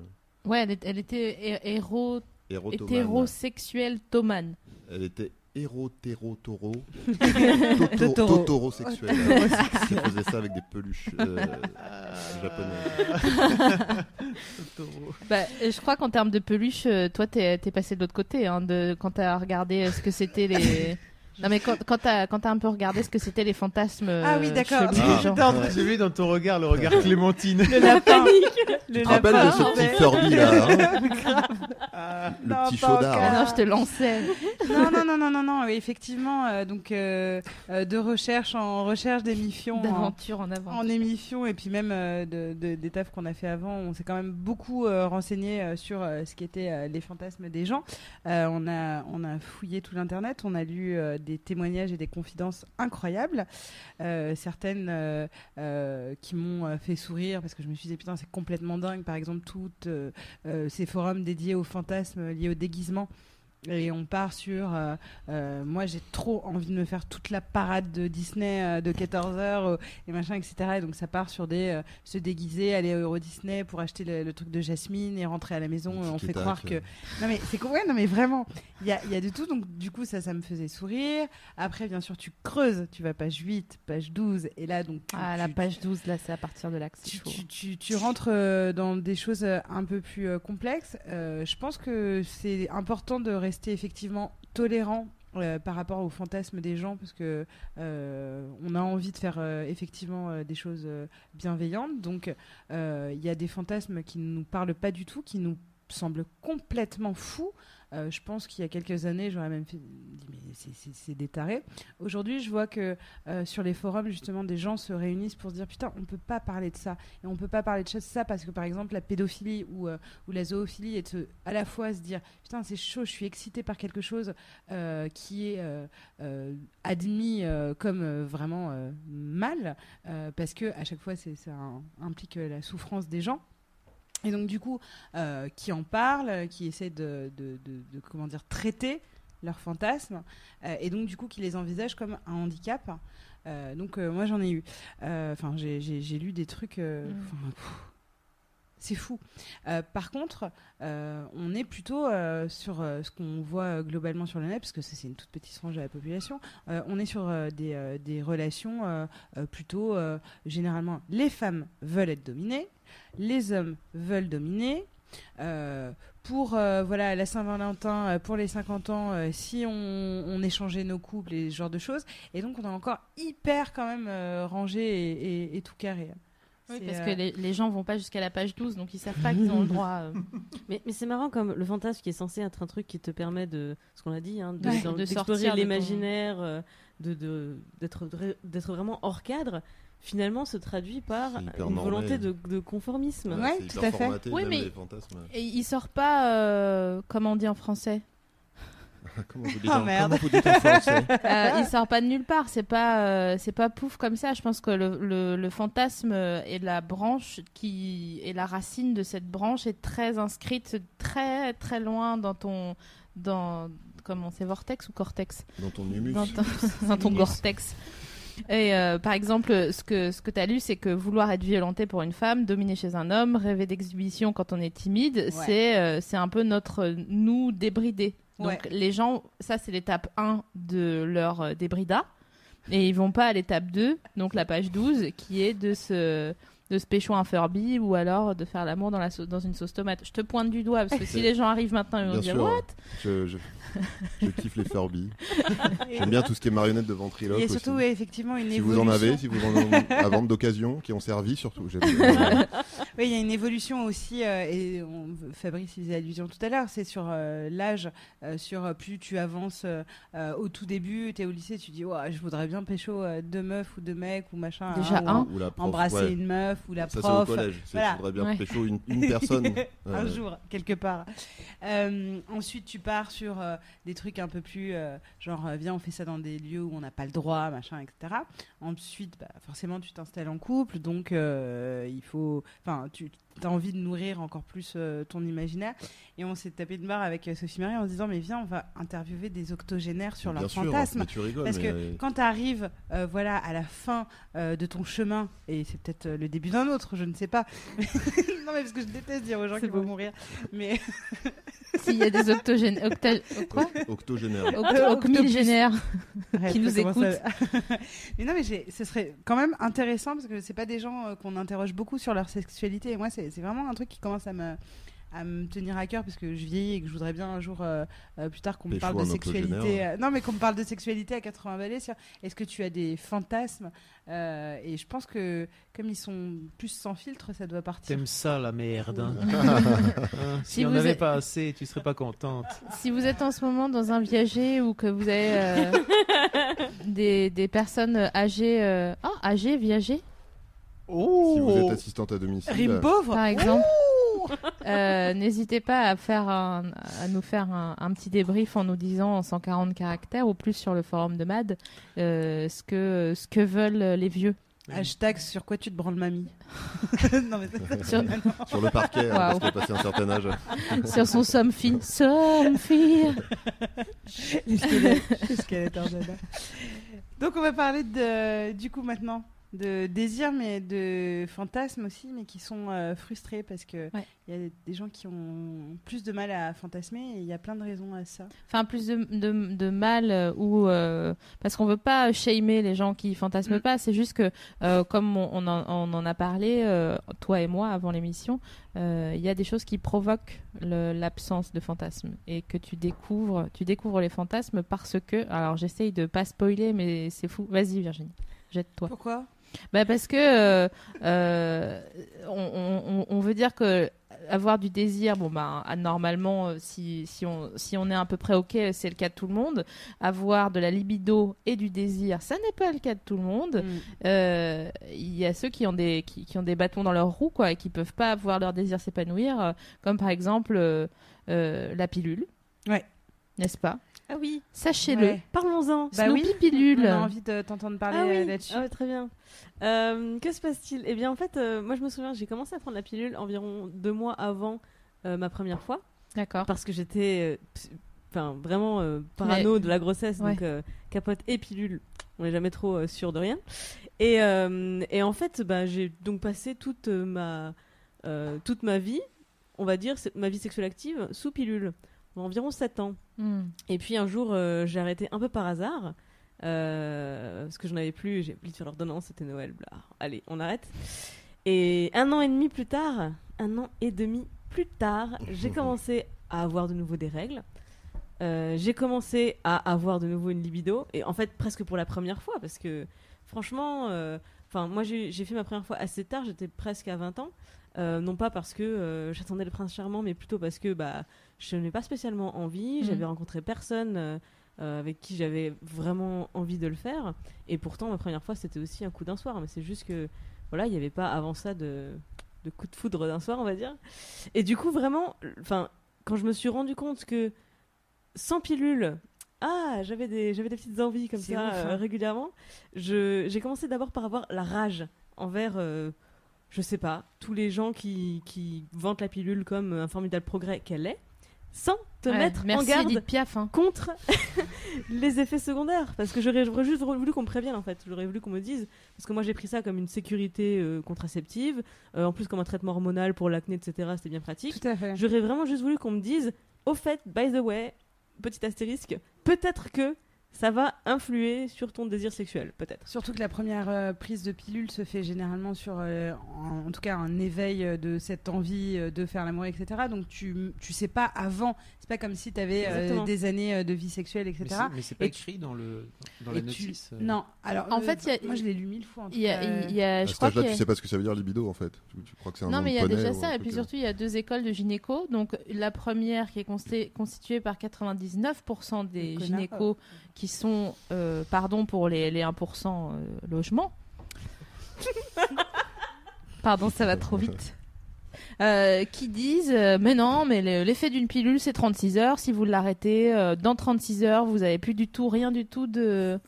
Ouais, elle, était hé- héro... érotomane. hétérosexuelle tomane. Elle était hérotéro-taureau. [laughs] Totoro. Totoro-sexuelle. Elle faisait ça avec des peluches euh, japonaises. [laughs] Bah, je crois qu'en termes de peluche, euh, toi, t'es es passé de l'autre côté. Hein, de, quand t'as regardé euh, ce que c'était les. [laughs] Non, mais quand, quand t'as un peu regardé ce que c'était les fantasmes. Ah oui, euh, d'accord. Ah. J'ai vu dans ton regard le regard Clémentine. Le lapin. [laughs] Tu te rappelles de ce petit Furby là hein [laughs] Ah, Le Non, petit chaudard. Ah non, je te lançais. non, non, non, non, non, non, effectivement, euh, donc euh, euh, de recherche en recherche d'émissions, en, D'aventure en avant. en émission, et puis même euh, de, de- des tafs qu'on a fait avant, on s'est quand même beaucoup euh, renseigné euh, sur euh, ce qu'étaient euh, les fantasmes des gens. Euh, on, a, on a fouillé tout l'internet, on a lu euh, des témoignages et des confidences incroyables, euh, certaines euh, euh, qui m'ont fait sourire parce que je me suis dit putain c'est complètement dingue. Par exemple toutes ces forums dédiés aux fantasmes liés au déguisement. Et on part sur. euh, euh, moi, j'ai trop envie de me faire toute la parade de Disney euh, de 14h et machin, etc. Et donc, ça part sur des. euh, se déguiser, aller au Euro Disney pour acheter le, le truc de Jasmine et rentrer à la maison. On fait croire que. Non, mais c'est quoi Non, mais vraiment, il y a, il y a de tout. Donc, du coup, ça, ça me faisait sourire. Après, bien sûr, tu creuses. Tu vas page 8, page 12. Et là, donc. tu- Ah, la page 12, là, c'est à partir de c'est tu, chaud. tu, tu- tu rentres euh, dans des choses un peu plus euh, complexes. Euh, je pense que c'est important de rester effectivement tolérant euh, par rapport aux fantasmes des gens parce que euh, on a envie de faire euh, effectivement des choses bienveillantes. Donc il y a des fantasmes qui ne nous parlent pas du tout, qui nous semblent complètement fous. Euh, je pense qu'il y a quelques années, j'aurais même fait, dit mais c'est- des tarés. Aujourd'hui, je vois que euh, sur les forums, justement, des gens se réunissent pour se dire putain, on peut pas parler de ça et on peut pas parler de ça parce que par exemple la pédophilie ou, euh, la zoophilie est à la fois se dire putain c'est chaud, je suis excité par quelque chose qui est admis comme vraiment mal parce que à chaque fois ça implique la souffrance des gens. Et donc du coup, euh, qui en parlent, qui essaient de, de, de- de, comment dire traiter leurs fantasmes, euh, et donc du coup qui les envisagent comme un handicap. Euh, donc moi j'en ai eu. Enfin j'ai- lu des trucs. Mm. c'est fou. Par contre, on est plutôt sur ce qu'on voit globalement sur le net, parce que c'est une toute petite frange de la population. On est sur des, des relations plutôt généralement les femmes veulent être dominées, les hommes veulent dominer. Euh, pour euh, voilà la Saint-Valentin, euh, pour les 50 ans, euh, si on, on échangeait nos couples et ce genre de choses, et donc on est encore hyper quand même euh, rangé et, et- et tout carré. Oui, parce euh, que les, les gens vont pas jusqu'à la page 12, donc ils savent pas qu'ils ont le [laughs] droit. euh, Mais, mais c'est marrant comme le fantasme qui est censé être un truc qui te permet de, ce qu'on a dit, hein, de- Ouais, sortir l'imaginaire, euh, de, d'être vraiment hors cadre, finalement se traduit par une normé. volonté de, de conformisme. Ouais, c'est tout à fait. Oui, mais-. Et il sort pas, euh, comment on dit en français [laughs] Comment vous dites Oh, en- merde. vous dites en français [laughs] Euh, Il sort pas de nulle part. C'est pas, euh, c'est pas pouf comme ça. Je pense que le, le, le fantasme est la branche qui est la racine de cette branche est très inscrite très très loin dans ton dans comment c'est vortex ou cortex? Dans ton humus. dans ton, [laughs] dans ton cortex. Et euh, par exemple, ce que, ce que tu as lu, c'est que vouloir être violenté pour une femme, dominer chez un homme, rêver d'exhibition quand on est timide, c'est euh, c'est un peu notre nous débridé. Donc Ouais. les gens, ça c'est l'étape 1 de leur euh, débrida. Et ils vont pas à l'étape 2, donc la page 12, qui est de se, de se pécho un Furby ou alors de faire l'amour dans, la sau- dans une sauce tomate. Je te pointe du doigt parce que si les gens arrivent maintenant, ils vont Bien dire sûr. What? Je, je, je kiffe les Furby. [laughs] J'aime bien tout ce qui est marionnette de ventriloque. Il y a aussi. surtout ouais, effectivement une si évolution. vous en avez, si vous en avez à vendre d'occasion, qui ont servi surtout. [laughs] Oui, il y a une évolution aussi, euh, et on, Fabrice faisait allusion tout à l'heure, c'est sur euh, l'âge, euh, sur euh, plus tu avances au tout début, tu es au lycée, tu dis, Ouah, je voudrais bien pécho euh, deux meufs ou deux mecs ou machin. Déjà hein, ou un. Ou la prof, Embrasser ouais. une meuf ou la Ça, c'est au prof. collège. Voilà. faudrait bien Ouais. pécho une, une [laughs] personne. un jour, quelque part. Euh, ensuite, tu pars sur euh, des trucs un peu plus euh, genre, viens, on fait ça dans des lieux où on n'a pas le droit, machin, etc. Ensuite, bah, forcément, tu t'installes en couple, donc il faut. Enfin, tu as envie de nourrir encore plus euh, ton imaginaire. Et on s'est tapé de barre avec euh, Sophie Marie en se disant, mais viens, on va interviewer des octogénaires sur leurs fantasmes. Parce mais, que euh, quand tu arrives voilà, à la fin euh, de ton chemin, et c'est peut-être le début d'un autre, je ne sais pas. [laughs] non, mais parce que je déteste dire aux gens qu'ils vont mourir. Mais [laughs] S'il y a des octogènes. octa- quoi Octogénaire. Oct- Ocmilgénaires. Arrête, Qui nous écoutent. [laughs] mais non, mais ce serait quand même intéressant parce que c'est pas des gens qu'on interroge beaucoup sur leur sexualité. Et moi, c'est c'est vraiment un truc qui commence à me à me tenir à cœur parce que je vieillis et que je voudrais bien un jour euh, euh, plus tard qu'on me parle de sexualité octogénaire. euh, non mais qu'on me parle de sexualité à 80 balais est-ce que tu as des fantasmes Euh, et je pense que comme ils sont plus sans filtre ça doit partir T'aimes ça la merde. hein. Hein, [laughs] si, Si on vous n'avait êtes- pas assez, tu serais pas contente. Si vous êtes en ce moment dans un viager ou que vous avez euh, [laughs] des, des personnes âgées. euh, Oh, âgées, viager, Oh Si vous êtes assistante à domicile. rime pauvre par exemple. Euh, N'hésitez pas à, faire un- à nous faire un, un petit débrief en nous disant en 140 caractères ou plus sur le forum de MAD euh, ce, que, ce que veulent les vieux. hashtag sur quoi tu te branles mamie [laughs] non mais ça- Sur, Sur le parquet, hein, Waouh. parce qu'il a passé un certain âge. [laughs] sur son squelettes en dada. Donc on va parler de, du coup maintenant de désir mais de fantasmes aussi mais qui sont euh, frustrés parce que il Ouais. y a des gens qui ont plus de mal à fantasmer et il y a plein de raisons à ça. Enfin, plus de, de, de mal euh, ou euh, parce qu'on veut pas shamer les gens qui fantasment Mm. pas. C'est juste que comme on, on en, on en a parlé toi et moi avant l'émission, il y a des choses qui provoquent l'absence de fantasmes et que tu découvres, tu découvres les fantasmes parce que. Alors j'essaye de pas spoiler, mais c'est fou. Vas-y Virginie, jette-toi. Pourquoi? Bah parce que euh, euh, on, on- on veut dire que avoir du désir, bon bah normalement euh, si, si, on, si on est à peu près ok, c'est le cas de tout le monde. Avoir de la libido et du désir, ça n'est pas le cas de tout le monde. Mm. Euh, Il y a ceux qui ont des qui, qui ont des bâtons dans leur roue quoi et qui peuvent pas voir leur désir s'épanouir, comme par exemple la pilule. Ouais. N'est-ce pas? Ah oui, Sachez-le. Ouais. parlons-en. Bah Snoopy oui, pilule. On a envie de t'entendre parler ah oui. là-dessus. Ah ouais, très bien. Euh, que se passe-t-il? Eh bien, en fait, euh, moi, je me souviens, j'ai commencé à prendre la pilule environ deux mois avant euh, ma première fois, D'accord. parce que j'étais, enfin, vraiment parano de la grossesse, Ouais. donc capote et pilule. On n'est jamais trop sûr de rien. Et, et en fait, bah, j'ai donc passé toute ma toute ma vie, on va dire ma vie sexuelle active, sous pilule, environ 7 ans. Hmm. Et puis un jour, euh, j'ai arrêté un peu par hasard. euh, parce que j'en avais plus, j'ai oublié de faire l'ordonnance, c'était Noël, bla. Allez, on arrête. Et un an et demi plus tard, un an et demi plus tard, j'ai commencé à avoir de nouveau des règles. Euh, j'ai commencé à avoir de nouveau une libido, et en fait presque pour la première fois, parce que franchement, euh, enfin moi j'ai fait ma première fois assez tard, j'étais presque à 20 ans. Euh, non pas parce que j'attendais le prince charmant, mais plutôt parce que bah, je n'ai pas spécialement envie, Mhm. j'avais rencontré personne euh, euh, avec qui j'avais vraiment envie de le faire, et pourtant ma première fois c'était aussi un coup d'un soir, mais c'est juste que voilà, il n'y avait pas avant ça de, de coup de foudre d'un soir, on va dire. Et du coup, vraiment, enfin, quand je me suis rendu compte que sans pilule, ah, j'avais des, j'avais des petites envies comme ça ouf, euh, hein. régulièrement. Je, j'ai commencé d'abord par avoir la rage envers, euh, je sais pas, tous les gens qui, qui vantent la pilule comme un formidable progrès qu'elle est, sans te Ouais, mettre merci en garde Piaf. hein. contre [laughs] les effets secondaires parce que j'aurais j'aurais juste voulu qu'on me prévienne en fait j'aurais voulu qu'on me dise parce que moi j'ai pris ça comme une sécurité euh, contraceptive euh, en plus comme un traitement hormonal pour l'acné etc c'était bien pratique Tout à fait. j'aurais vraiment juste voulu qu'on me dise au fait by the way petit astérisque peut-être que ça va influer sur ton désir sexuel peut-être Surtout que la première euh, prise de pilule se fait généralement sur, euh, en, en tout cas, un éveil euh, de cette envie euh, de faire l'amour, etc. Donc tu, tu sais pas avant. C'est pas comme si tu avais des années euh, de vie sexuelle, etc. Mais c'est- pas Et tu- écrit dans, le, dans Et la tu- notice. euh. Non, alors En euh, fait, il y a- moi je l'ai lu mille fois. En y a, cas, il y a- À je crois qu'il y tu a- sais pas ce que ça veut dire libido en fait. Tu, tu crois que c'est un Non, mais il y a déjà ça. Et puis surtout, il y a deux écoles de gynéco. Donc, la première qui est consti- constituée par 99% des gynécos qui sont, euh, pardon pour les, les 1% euh, logements. [laughs] pardon, ça va trop vite. Euh, qui disent euh, mais non mais le- l'effet d'une pilule c'est 36 heures si vous l'arrêtez euh, dans 36 heures vous avez plus du tout rien du tout de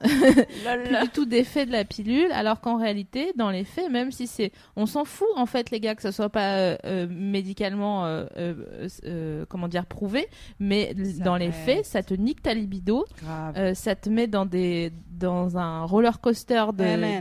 plus du tout d'effet de la pilule, alors qu'en réalité, dans les faits, même si c'est, on s'en fout en fait, les gars, que ce soit pas euh, euh, médicalement, euh, comment dire, prouvé, mais Ça dans les faits, ça te nique ta libido, ça te met dans des, dans un roller coaster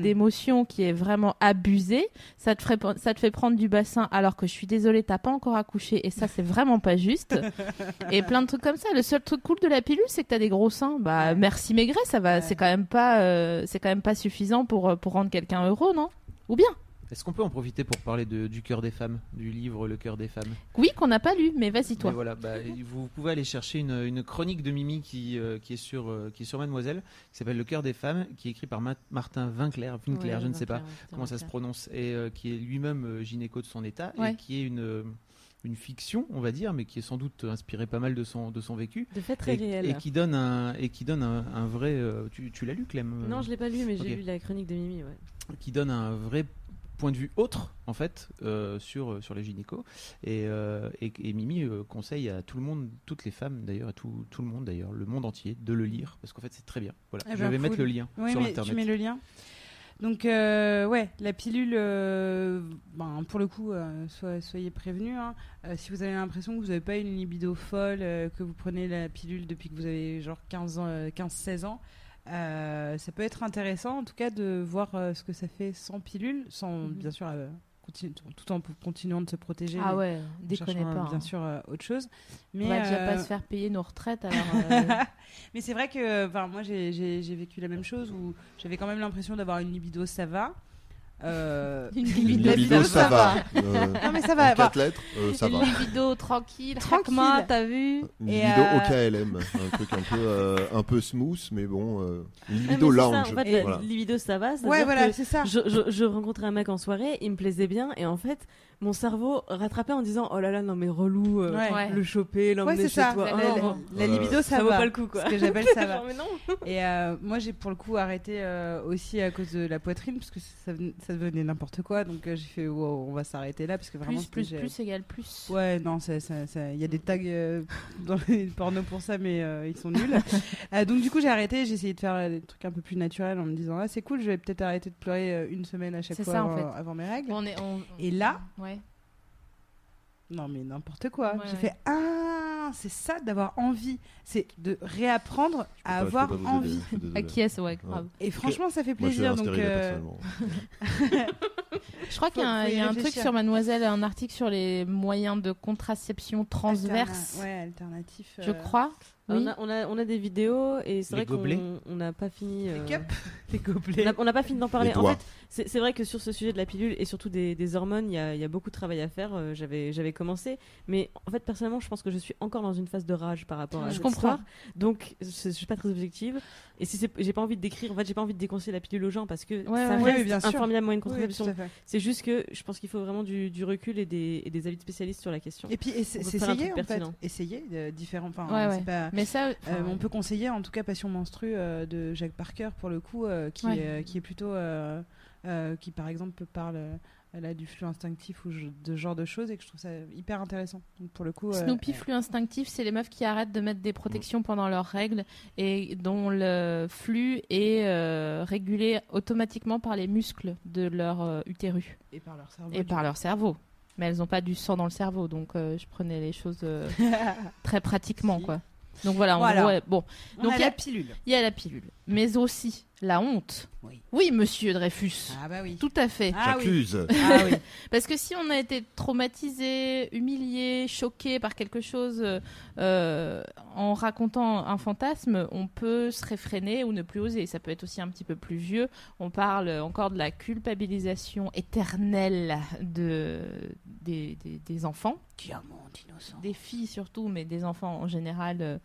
d'émotions qui est vraiment abusé. Ça te ferait, ça te fait prendre du bassin, alors que je suis désolée, t'as pas encore accouché, et ça c'est vraiment pas juste. [laughs] et plein de trucs comme ça. Le seul truc cool de la pilule, c'est que t'as des gros seins. Bah Ouais. merci Maigret, ça va, Ouais. c'est quand même pas, euh, c'est quand même pas suffisant pour euh, pour rendre quelqu'un heureux, non? Ou bien? Est-ce qu'on peut en profiter pour parler de, du cœur des femmes, du livre Le cœur des femmes? Oui, qu'on n'a pas lu, mais vas-y Mais toi. voilà, bah, vous pouvez aller chercher une, une chronique de Mimi qui, euh, qui, est sur, euh, qui est sur Mademoiselle, qui s'appelle Le cœur des femmes, qui est écrit par Ma- Martin Winkler, Winkler Ouais, je ne sais pas comment ça se prononce, et euh, qui est lui-même gynéco de son état, Ouais. et qui est une, une fiction, on va dire, mais qui est sans doute inspirée pas mal de son, de son vécu. de fait très et, réel et qui donne un, et qui donne un, un vrai. tu tu l'as lu, Clem? Non je l'ai pas lu mais j'ai lu la chronique de Mimi ouais qui donne un vrai point de vue autre en fait euh, sur sur les gynécos et, euh, et, et Mimi euh, conseille à tout le monde toutes les femmes d'ailleurs à tout, tout le monde d'ailleurs le monde entier de le lire parce qu'en fait c'est très bien voilà Eh je ben, vais mettre le lien Oui, sur mais internet tu mets le lien. Donc, euh, ouais, la pilule, euh, ben, pour le coup, euh, soyez prévenus. hein. Euh, si vous avez l'impression que vous n'avez pas une libido folle, euh, que vous prenez la pilule depuis que vous avez genre 15 ans, euh, 15-16 ans, euh, ça peut être intéressant en tout cas de voir euh, ce que ça fait sans pilule, sans Mhm. bien sûr euh, continu- tout en continuant de se protéger. Ah ouais, déconnez pas. Bien hein. sûr, autre chose. Mais, On va déjà pas se faire payer nos retraites [laughs] alors. [laughs] mais c'est vrai que moi j'ai vécu la même chose où j'avais quand même l'impression d'avoir une libido ça va. Euh, Une Une libido, ça ça va. va. Euh, Non mais ça va. quatre lettres, euh, ça une va. libido tranquille, Tranquille. t'as vu Une Et, libido euh, au KLM, un truc un peu, euh, un peu smooth, mais bon, euh, une libido mais ça, lounge. en fait, voilà. libido ça va Ouais voilà c'est ça. je, je, je rencontrais un mec en soirée, il me plaisait bien, et en fait, mon cerveau rattrapait en disant Oh là là, non mais relou, euh, Ouais. Le choper, l'emmener chez ça. toi. La, Oh, la- la Euh, libido ça, ça vaut va. pas le coup quoi. Ce que j'appelle ça va. [laughs] Genre, mais non. Et euh, moi j'ai pour le coup arrêté euh, aussi à cause de la poitrine parce que ça, ven- ça devenait n'importe quoi donc euh, j'ai fait wow, on va s'arrêter là parce que vraiment Plus, plus, égale plus. Ouais, non, ça- il y a des tags euh, [laughs] dans les pornos pour ça, mais euh, ils sont nuls. [laughs] Euh, donc du coup, j'ai arrêté. J'ai essayé de faire des trucs un peu plus naturels en me disant ah c'est cool, je vais peut-être arrêter de pleurer une semaine à chaque C'est fois ça, en avant, fait. avant mes règles. On est, on- Et là ouais. Non mais n'importe quoi. Ouais, j'ai ouais. fait ah c'est ça d'avoir envie, c'est de réapprendre Je à pas- je avoir envie. je suis désolé. Acquiesce, ouais, grave. Et franchement, ça fait Moi, je suis plaisir. un donc euh. Je crois qu'il y a un, faut y il y a un truc sur Mademoiselle, un article sur les moyens de contraception transverse. Alterna- Ouais, alternatif. Je euh, crois. Oui. On, a, on, a, on a des vidéos et c'est vrai qu'on on n'a pas fini. euh, Les gobelets. on n'a pas fini [laughs] d'en parler. En fait, c'est c'est vrai que sur ce sujet de la pilule et surtout des, des hormones, il y a, il y a beaucoup de travail à faire. Euh, J'avais j'avais commencé, mais en fait, personnellement, je pense que je suis encore dans une phase de rage par rapport à Je cette comprends. histoire. Donc, je, je suis pas très objective. Et si c'est- j'ai pas envie de décrire, en fait, j'ai pas envie de déconseiller la pilule aux gens parce que Ouais, ça ouais, reste bien un sûr. formidable moyen de Oui, fait. c'est juste que je pense qu'il faut vraiment du, du recul et des, et des avis de spécialistes sur la question. Et puis c'est essayer en fait. Essayer de différents. Enfin, Ouais, c'est ouais. pas- Mais ça, Euh, on peut conseiller en tout cas Passion Menstrue euh, de Jacques Parker pour le coup euh, qui, Ouais. est, qui est plutôt euh, euh, qui par exemple parle là du flux instinctif ou je- de ce genre de choses et que je trouve ça hyper intéressant donc pour le coup euh, Snoopy flux instinctif, c'est les meufs qui arrêtent de mettre des protections pendant leurs règles et dont le flux est euh, régulé automatiquement par les muscles de leur euh, utérus et par leur cerveau et par leur cerveau. Mais elles n'ont pas du sang dans le cerveau, donc euh, je prenais les choses euh, [laughs] très pratiquement, Si. quoi. Donc voilà, en gros, bon, on Donc, a il y a- la pilule. il y a la pilule, mais aussi la honte. Oui. monsieur Dreyfus. ah bah oui Tout à fait. ah oui J'accuse. ah oui [laughs] Parce que si on a été traumatisé, humilié, choqué par quelque chose euh, en racontant un fantasme, on peut se réfréner ou ne plus oser. Ça peut être aussi un petit peu plus vieux. On parle encore de la culpabilisation éternelle de, des, des- des enfants, diamant innocent des filles surtout, mais des enfants en général. euh,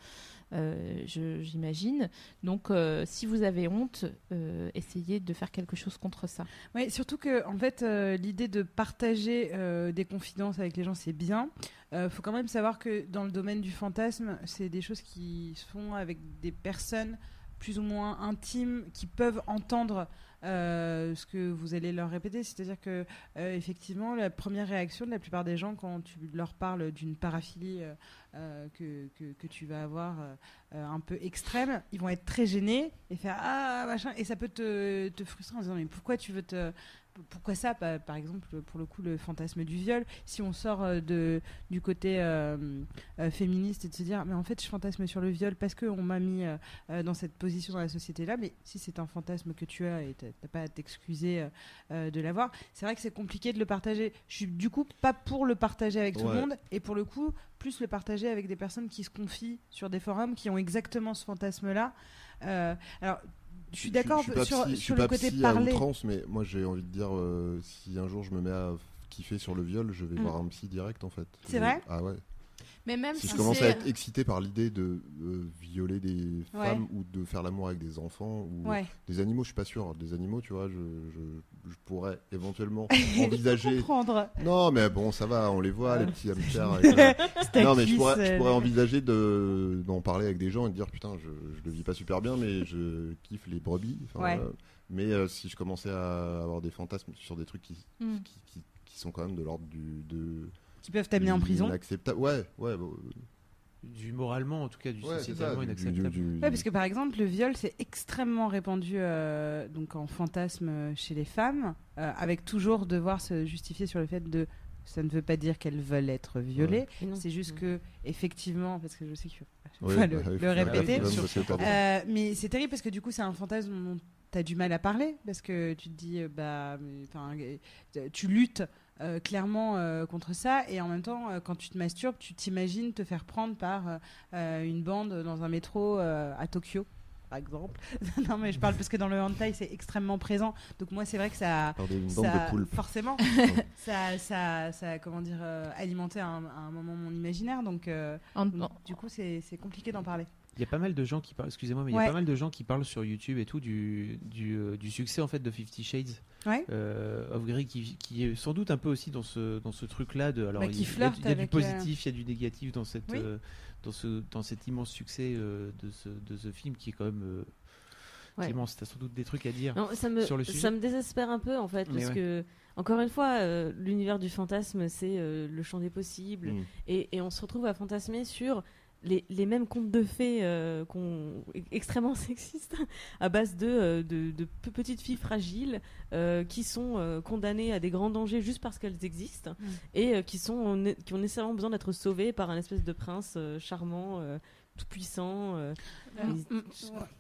j'imagine. Donc, euh, si vous avez honte, euh, essayez de faire quelque chose contre ça. Oui, surtout que en fait, euh, l'idée de partager euh, des confidences avec les gens, c'est bien. Il faut quand même savoir que dans le domaine du fantasme, c'est des choses qui se font avec des personnes plus ou moins intimes qui peuvent entendre euh, ce que vous allez leur répéter. C'est-à-dire que euh, effectivement, la première réaction de la plupart des gens quand tu leur parles d'une paraphilie euh, que, que, tu vas avoir un peu extrême, ils vont être très gênés et faire ah machin et ça peut te, te frustrer en disant mais pourquoi tu veux te pourquoi ça par, par exemple pour le coup le fantasme du viol si on sort euh, de du côté euh, euh, féministe et de se dire mais en fait je fantasme sur le viol parce que on m'a mis dans cette position dans la société là mais si c'est un fantasme que tu as et t'as pas à t'excuser de l'avoir c'est vrai que c'est compliqué de le partager. Je suis du coup pas pour le partager avec tout le monde et pour le coup plus le partager avec des personnes qui se confient sur des forums qui ont exactement ce fantasme là alors je suis d'accord sur, je suis le pas côté psy à parler outrance, mais moi j'ai envie de dire, euh, si un jour je me mets à kiffer sur le viol, je vais Mm. voir un psy direct en fait. C'est vrai? Ah ouais. Mais même Si si je commence à être excité par l'idée de euh, violer des Ouais. femmes ou de faire l'amour avec des enfants ou ouais des animaux, je suis pas sûr. Des animaux, tu vois, je, je, je pourrais éventuellement [laughs] envisager. comprendre Non, mais bon, ça va, on les voit, les petits hamsters. [laughs] le- ta Non, mais je pourrais, je euh, pourrais les- envisager de d'en parler avec des gens et de dire putain, je, je le vis pas super bien, mais je kiffe les brebis. Enfin. Mais euh, si je commençais à avoir des fantasmes sur des trucs qui, Mm. qui, qui- qui sont quand même de l'ordre du de qui peuvent t'amener en prison inacceptable. Ouais, ouais, bon, Du moralement, en tout cas, du ouais, c'est sociétalement du- inacceptable. du- du- Ouais, parce que par exemple, le viol, c'est extrêmement répandu euh, donc en fantasme euh, chez les femmes, euh, avec toujours devoir se justifier sur le fait de. Ça ne veut pas dire qu'elles veulent être violées. C'est juste que, effectivement, parce que je sais qu'il faut bah, le, répéter. Euh, mais c'est terrible parce que du coup, c'est un fantasme dont tu as du mal à parler parce que tu te dis, bah, euh, tu luttes euh, clairement euh, contre ça et en même temps, euh, quand tu te masturbes, tu t'imagines te faire prendre par une bande dans un métro euh, à Tokyo. Par exemple. [laughs] non, mais je parle parce que dans le hentai, c'est extrêmement présent. Donc, moi, c'est vrai que ça. Par des- une bande ça- de poulpes. Forcément, [laughs] ça, ça, ça, comment dire, euh, alimenté à un, à un moment mon imaginaire. Donc, euh, En- donc, du coup, c'est c'est compliqué d'en parler. Il y a pas mal de gens qui parlent, excusez-moi, mais il y a pas mal de gens qui parlent sur YouTube et tout du, du, euh, du succès en fait de Fifty Shades Ouais. euh, of Grey qui, qui est sans doute un peu aussi dans ce, dans ce truc-là. De, alors, Bah, il, y a, flirte il y a du avec, positif, il y a du négatif dans, cette, Oui. euh, dans, ce, dans cet immense succès euh, de, ce, de ce film qui est quand même euh, Ouais. immense. Tu as sans doute des trucs à dire. Non, ça me, sur le sujet. ça me désespère un peu en fait, Mais parce ouais. que, encore une fois, euh, l'univers du fantasme, c'est euh, le champ des possibles, Mm. et, et on se retrouve à fantasmer sur les, les mêmes contes de fées euh, qu'on- extrêmement [laughs] sexistes, à base de, euh, de, de pe- petites filles fragiles euh, qui sont condamnées à des grands dangers juste parce qu'elles existent, Mm. et qui, sont, qui ont nécessairement besoin d'être sauvées par un espèce de prince charmant. Tout puissant. euh,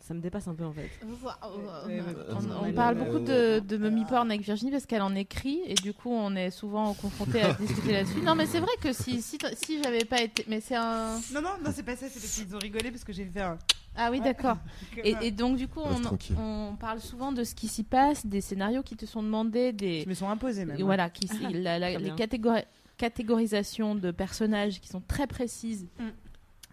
Ça me dépasse un peu en fait. On, on parle beaucoup de, de mummy porn avec Virginie parce qu'elle en écrit et du coup on est souvent confronté à [laughs] discuter là-dessus. Non mais c'est vrai que si, si, si j'avais pas été... Mais c'est un... Non, non, non, c'est pas ça, c'est parce qu'ils ont rigolé parce que j'ai fait un. Ah oui d'accord. [laughs] Et, et donc du coup on, parle souvent de ce qui s'y passe, des scénarios qui te sont demandés, des... Qui me sont imposés même. Et voilà, qui, [laughs] la- les bien. catégori- catégorisations de personnages qui sont très précises, Mm.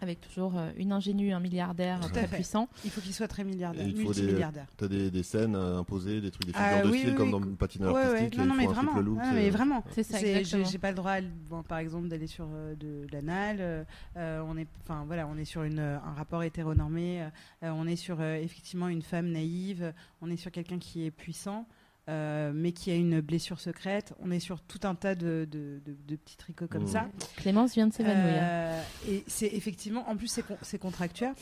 Avec toujours euh, une ingénue, un milliardaire très fait. puissant. Il faut qu'il soit très milliardaire, Et il faut des- multimilliardaire. T'as des, des scènes euh, imposées, des trucs, des figures Ah, de oui, style oui, comme oui. dans le patineur Ouais, ouais. artistique. Non, et non, il mais faut un vraiment. look. Ouais, c'est- mais vraiment. C'est ça. J'ai pas le droit, bon, par exemple, d'aller sur euh, de, de l'anal. euh, euh, on est, enfin voilà, on est sur une, euh, un rapport hétéronormé. euh, on est sur euh, effectivement une femme naïve. On est sur quelqu'un qui est puissant. Euh, mais qui a une blessure secrète. On est sur tout un tas de, de- de- de petits tricots comme Mm. ça. Clémence vient de s'évanouir. Euh, et c'est effectivement, en plus, c'est con- c'est contractuel.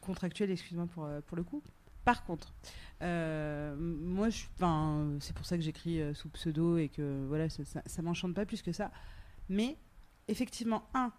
Contractuel, excuse-moi pour, euh, pour le coup. Par contre, euh, moi, c'est pour ça que j'écris sous pseudo et que voilà, ça, ça, ça m'enchante pas plus que ça. Mais effectivement, un,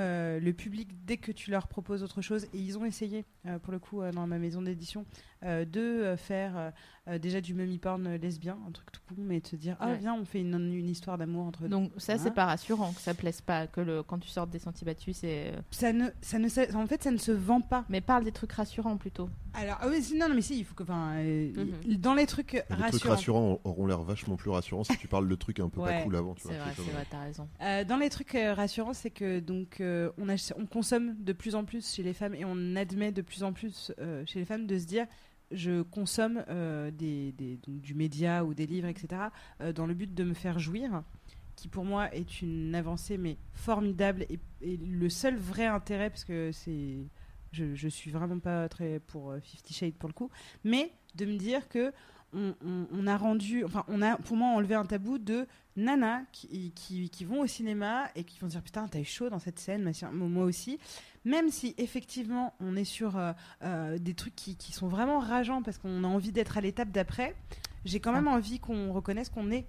euh, le public, dès que tu leur proposes autre chose, et ils ont essayé, euh, pour le coup, euh, dans ma maison d'édition, de faire déjà du mummy porn lesbien, un truc tout con, mais de se dire, ah Ouais. viens, on fait une, une histoire d'amour entre Donc ça, c'est pas rassurant que ça plaise pas, que le, quand tu sors des sentiers battus, c'est... ça ne, ça ne, ça- en fait, ça ne se vend pas. Mais parle des trucs rassurants plutôt. Alors, ah oui, si, non, non, mais si, il faut que. Enfin, euh, Mhm. dans les trucs Les trucs rassurants. rassurants auront l'air vachement plus rassurants si tu parles de trucs un peu Ouais. pas cool avant. tu C'est vois, vrai, c'est c'est comme- vrai, t'as raison. euh, dans les trucs euh, rassurants, c'est que donc euh, on, ach- on consomme de plus en plus chez les femmes et on admet de plus en plus euh, chez les femmes de se dire je consomme euh, des, des- donc, du média ou des livres, etc. euh, dans le but de me faire jouir, qui pour moi est une avancée mais formidable et, et le seul vrai intérêt parce que c'est je, je suis vraiment pas très pour euh, Fifty Shades pour le coup, mais de me dire que on, on- on a rendu, enfin, on a pour moi enlevé un tabou de nanas qui, qui, qui vont au cinéma et qui vont dire putain, t'as eu chaud dans cette scène, moi aussi. Même si effectivement on est sur euh, euh, des trucs qui, qui sont vraiment rageants parce qu'on a envie d'être à l'étape d'après, j'ai quand Ça. même envie qu'on reconnaisse qu'on est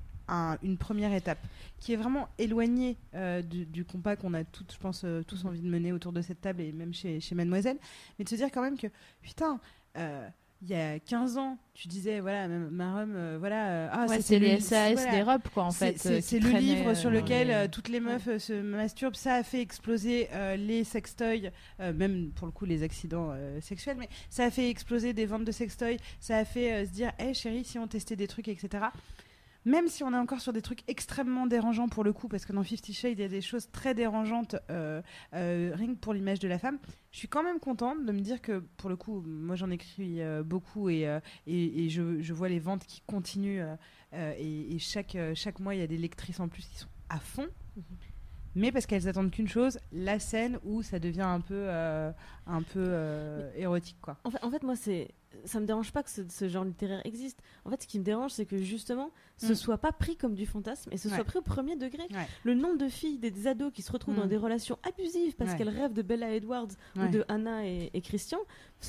une première étape qui est vraiment éloignée euh, du, du combat qu'on a toutes, je pense, euh, tous envie de mener autour de cette table et même chez, chez Mademoiselle, mais de se dire quand même que putain. euh, il y a 15 ans, tu disais, voilà, Marum, euh, voilà, euh, ah, Ouais, c'est les le- SAS voilà. des robes, quoi, en fait. C'est le livre sur lequel les- toutes les meufs se masturbent. Ça a fait exploser euh, les sextoys, même pour le coup les accidents sexuels, mais ça a fait exploser des ventes de sextoys. Ça a fait se dire, hé chérie, si on testait des trucs, etc. Même si on est encore sur des trucs extrêmement dérangeants pour le coup, parce que dans Fifty Shades, il y a des choses très dérangeantes, euh, euh, rien que pour l'image de la femme, je suis quand même contente de me dire que, pour le coup, moi j'en écris euh, beaucoup et, euh, et, et je, je vois les ventes qui continuent. et, et chaque, chaque mois, il y a des lectrices en plus qui sont à fond. Mais parce qu'elles attendent qu'une chose, la scène où ça devient un peu, euh, un peu euh, érotique. Quoi. En fait, en fait, moi, c'est ça me dérange pas que ce, ce genre littéraire existe. En fait, ce qui me dérange, c'est que justement, ce Mm. soit pas pris comme du fantasme et ce Ouais. soit pris au premier degré. Ouais. Le nombre de filles, des, des ados qui se retrouvent Mm. dans des relations abusives parce Ouais. qu'elles rêvent de Bella Edwards Ouais. ou de Anna et, et Christian,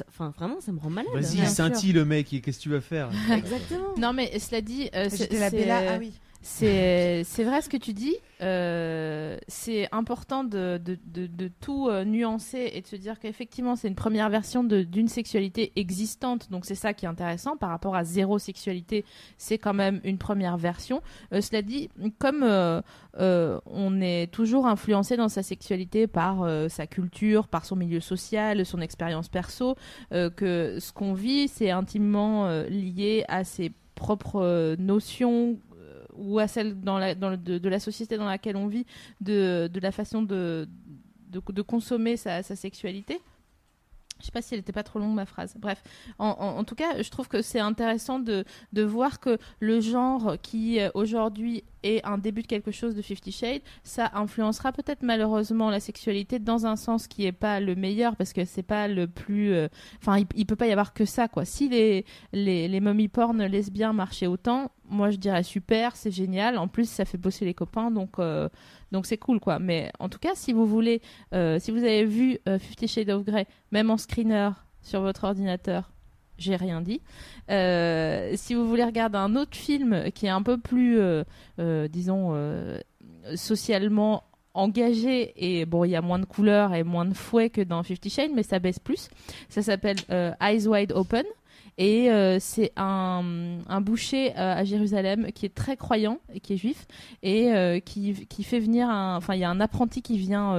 enfin, vraiment, ça me rend malade. Vas-y, scintille le mec, et qu'est-ce que tu vas faire? [laughs] Exactement. Non, mais cela dit, euh, c'est- J'étais la Bella, ah oui. C'est vrai ce que tu dis. euh, c'est important de, tout euh, nuancer et de se dire qu'effectivement, c'est une première version d'une sexualité existante. Donc, c'est ça qui est intéressant. Par rapport à zéro sexualité, c'est quand même une première version. Euh, cela dit, comme on est toujours influencé dans sa sexualité par sa culture, par son milieu social, son expérience perso, que ce qu'on vit, c'est intimement lié à ses propres notions ou à celles dans la, dans le- de, la société dans laquelle on vit, de, de la façon de, de, consommer sa, sexualité. Je sais pas si elle était pas trop longue ma phrase. Bref, en, en- en tout cas, je trouve que c'est intéressant de, de voir que le genre qui aujourd'hui est un début de quelque chose de Fifty Shades, ça influencera peut-être malheureusement la sexualité dans un sens qui est pas le meilleur parce que c'est pas le plus. euh, Enfin, il, il peut pas y avoir que ça quoi. Si les les, les mommy porn lesbiens marchaient autant, moi je dirais super, c'est génial. En plus, ça fait bosser les copains, donc euh, donc c'est cool quoi. Mais en tout cas, si vous voulez, euh, si vous avez vu Fifty Shades of Grey, même en screener sur votre ordinateur, j'ai rien dit. Euh, si vous voulez regarder un autre film qui est un peu plus, euh, euh, disons, socialement engagé et bon, il y a moins de couleurs et moins de fouet que dans Fifty Shades, mais ça baisse plus. Ça s'appelle Eyes Wide Open. Et euh, c'est un, boucher euh, à Jérusalem qui est très croyant et qui est juif et euh, qui, qui fait venir un. Enfin, il y a un apprenti qui vient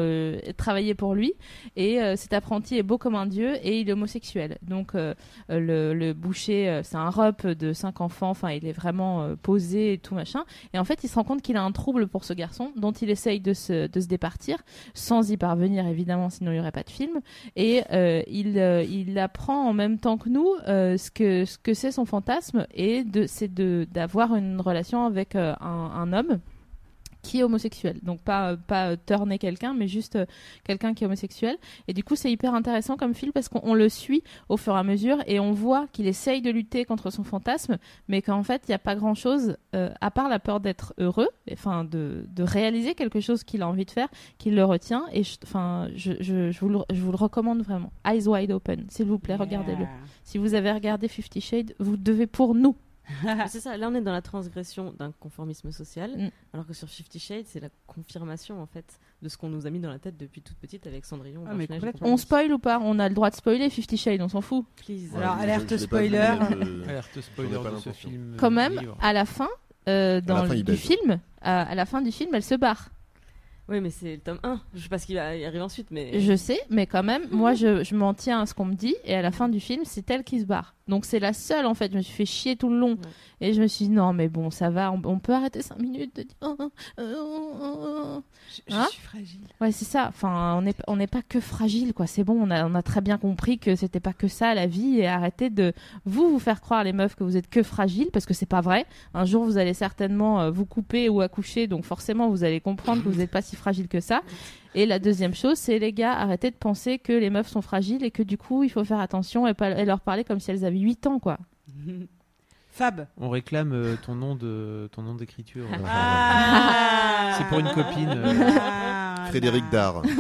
travailler pour lui et cet apprenti est beau comme un dieu et il est homosexuel. Donc le, le boucher, c'est un rep de cinq enfants. Enfin, il est vraiment posé et tout machin. Et en fait, il se rend compte qu'il a un trouble pour ce garçon dont il essaye de se, de se départir sans y parvenir évidemment, sinon il n'y aurait pas de film. Et il, il apprend en même temps que nous ce que ce que c'est son fantasme et de c'est de d'avoir une relation avec euh, un, un homme qui est homosexuel. Donc pas pas euh, turner quelqu'un, mais juste euh, quelqu'un qui est homosexuel. Et du coup, c'est hyper intéressant comme film parce qu'on on le suit au fur et à mesure et on voit qu'il essaye de lutter contre son fantasme, mais qu'en fait, il n'y a pas grand-chose euh, à part la peur d'être heureux, enfin de, de réaliser quelque chose qu'il a envie de faire, qu'il le retient. Et je- enfin, je, je, je, vous le, je vous le recommande vraiment. Eyes wide open, s'il vous plaît, regardez-le. Si vous avez regardé Fifty Shades, vous devez pour nous. [laughs] C'est ça, là on est dans la transgression d'un conformisme social, Mm. alors que sur Fifty Shades, c'est la confirmation en fait de ce qu'on nous a mis dans la tête depuis toute petite avec Cendrillon. Ah, mais. On spoil ou pas? On a le droit de spoiler Fifty Shades, on s'en fout. Please. Alors, Ouais, alerte je- je spoiler. vu, Alerte spoiler de ce film. Quand euh, même, à la fin, euh, dans fin, le- il du film, à, à la fin du film, elle se barre. Oui, mais c'est le tome 1. Je sais pas ce qui va y arriver ensuite, mais. Je sais, mais quand même, moi, [laughs] je, je m'en tiens à ce qu'on me dit, et à la fin du film, c'est elle qui se barre. Donc c'est la seule, en fait. Je me suis fait chier tout le long. Ouais. Et je me suis dit, non, mais bon, ça va, on, on peut arrêter 5 minutes de dire. oh, oh, oh, oh. Je, Hein suis fragile. Ouais, c'est ça. Enfin, on n'est on n'est pas que fragile, quoi. C'est bon, on a, on a très bien compris que c'était pas que ça la vie et arrêtez de vous vous faire croire les meufs que vous êtes que fragile parce que c'est pas vrai. Un jour, vous allez certainement euh, vous couper ou accoucher, donc forcément, vous allez comprendre que vous n'êtes pas si fragile que ça. Et la deuxième chose, c'est les gars, arrêtez de penser que les meufs sont fragiles et que du coup, il faut faire attention et, pas, et leur parler comme si elles avaient 8 ans, quoi. [laughs] Fab. On réclame euh, ton nom de ton nom d'écriture. euh, Ah. C'est pour une copine, euh. Ah, Frédéric. Dard. [laughs]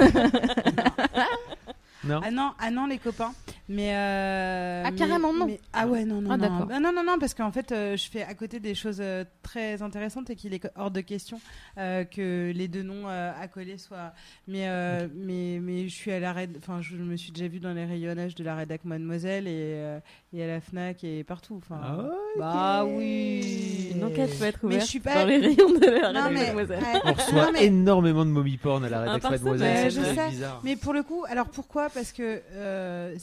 Non. Ah non, ah non les copains. Mais euh, Ah, mais- carrément non. mais- ah ouais non non Ah, non. d'accord. Ah, non non non parce qu'en fait euh, je fais à côté des choses euh, très intéressantes et qu'il est hors de question euh, que les deux noms euh, accolés soient. Mais euh, mais mais je suis à l'arrêt. Enfin je me suis déjà vu dans les rayonnages de la rédac Mademoiselle et, euh, et à la Fnac et partout. Enfin. Ah, ok. Bah oui. Une enquête peut être Mais ouverte je suis pas- dans les rayons de la Non, mais- Mademoiselle. On reçoit Non, mais- énormément de mommy porn à la rédaction Mademoiselle. très sais. bizarre. Mais pour le coup, alors pourquoi? Parce que euh,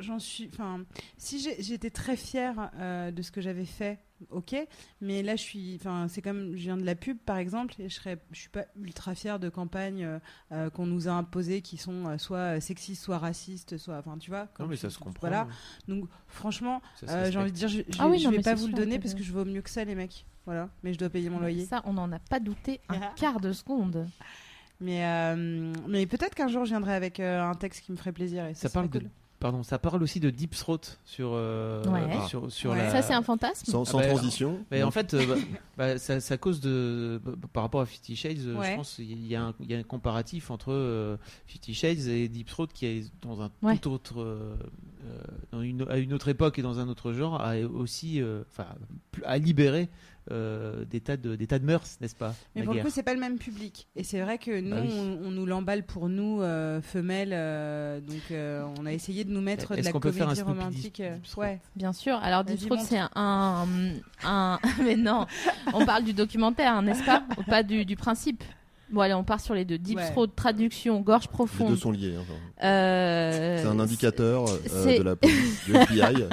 j'en suis. Enfin, si j'ai- j'étais très fière euh, de ce que j'avais fait, ok. Mais là, je suis. Enfin, c'est comme je viens de la pub, par exemple, et je serais. Je suis pas ultra fière de campagnes euh, euh, qu'on nous a imposées qui sont euh, soit sexistes, soit racistes, soit. Enfin, tu vois. Non mais tu- ça se comprend. Voilà. Donc, franchement, euh, j'ai envie de dire, je, je- Ah oui, je non, vais pas vous le donner parce que je vaux mieux que ça, les mecs. Voilà. Mais je dois payer mon loyer. Ça, on n'en a pas douté un [laughs] quart de seconde. Mais, euh, mais peut-être qu'un jour, je viendrai avec euh, un texte qui me ferait plaisir. Et ça, parle de cool. Pardon, ça parle aussi de Deep Throat sur euh, Ouais. sur sur Ouais. la Ça, c'est un fantasme Sans, sans Ah bah, transition. Mais en fait, euh, bah, [laughs] bah, ça, ça cause de bah, par rapport à Fifty Shades, euh, Ouais. je pense qu'il y, a un- il y a un comparatif entre euh, Fifty Shades et Deep Throat qui est dans un Ouais. tout autre, euh, euh, dans une, à une autre époque et dans un autre genre, a aussi, enfin, a libéré euh, des tas de des tas de mœurs, n'est-ce pas Mais pour le coup, c'est pas le même public. Et c'est vrai que nous, Bah oui. on, on nous l'emballe pour nous, euh, femelles. euh, donc, euh, on a essayé de nous mettre de Est-ce la qu'on peut faire un comédie romantique. Ouais. Bien sûr. Alors, montre. c'est un, [laughs] un, Mais non, on parle du documentaire, n'est-ce pas Pas du, du principe. Bon, allez, on part sur les deux. Deep Ouais. Throat, traduction, gorge Les deux profonde. sont liés. hein. Euh, C'est un indicateur euh, de la police, du FBI.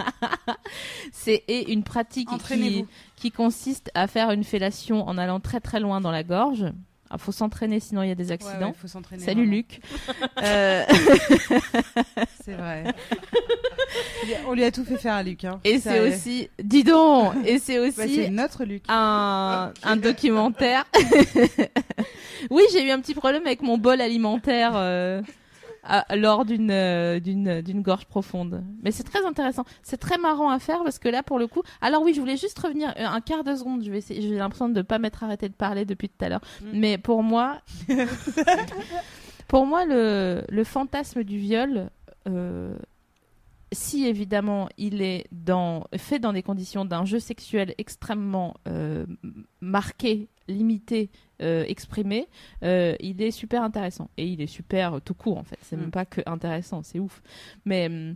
[laughs] C'est et une pratique qui, qui consiste à faire une fellation en allant très très loin dans la gorge. Il faut s'entraîner, sinon il y a des accidents. ouais, faut s'entraîner. Salut vraiment. Luc. [laughs] Euh, C'est vrai. On lui a- tout fait faire à Luc. hein. et c'est aussi, dis donc, et c'est bah, aussi c'est notre Luc. un, un documentaire. [laughs] oui, j'ai eu un petit problème avec mon bol alimentaire euh, à- lors d'une euh, d'une d'une gorge profonde. Mais c'est très intéressant. C'est très marrant à faire parce que là, pour le coup. Alors oui, je voulais juste revenir euh, un quart de seconde. Je vais essayer. J'ai l'impression de ne pas m'être arrêté de parler depuis tout à l'heure. Mm. Mais pour moi, [laughs] pour moi, le le fantasme du viol. euh, si évidemment il est dans, fait dans des conditions d'un jeu sexuel extrêmement euh, marqué, limité, euh, exprimé, euh, il est super intéressant. Et il est super tout court en fait. C'est Mm. même pas que intéressant, c'est ouf. Mais hum,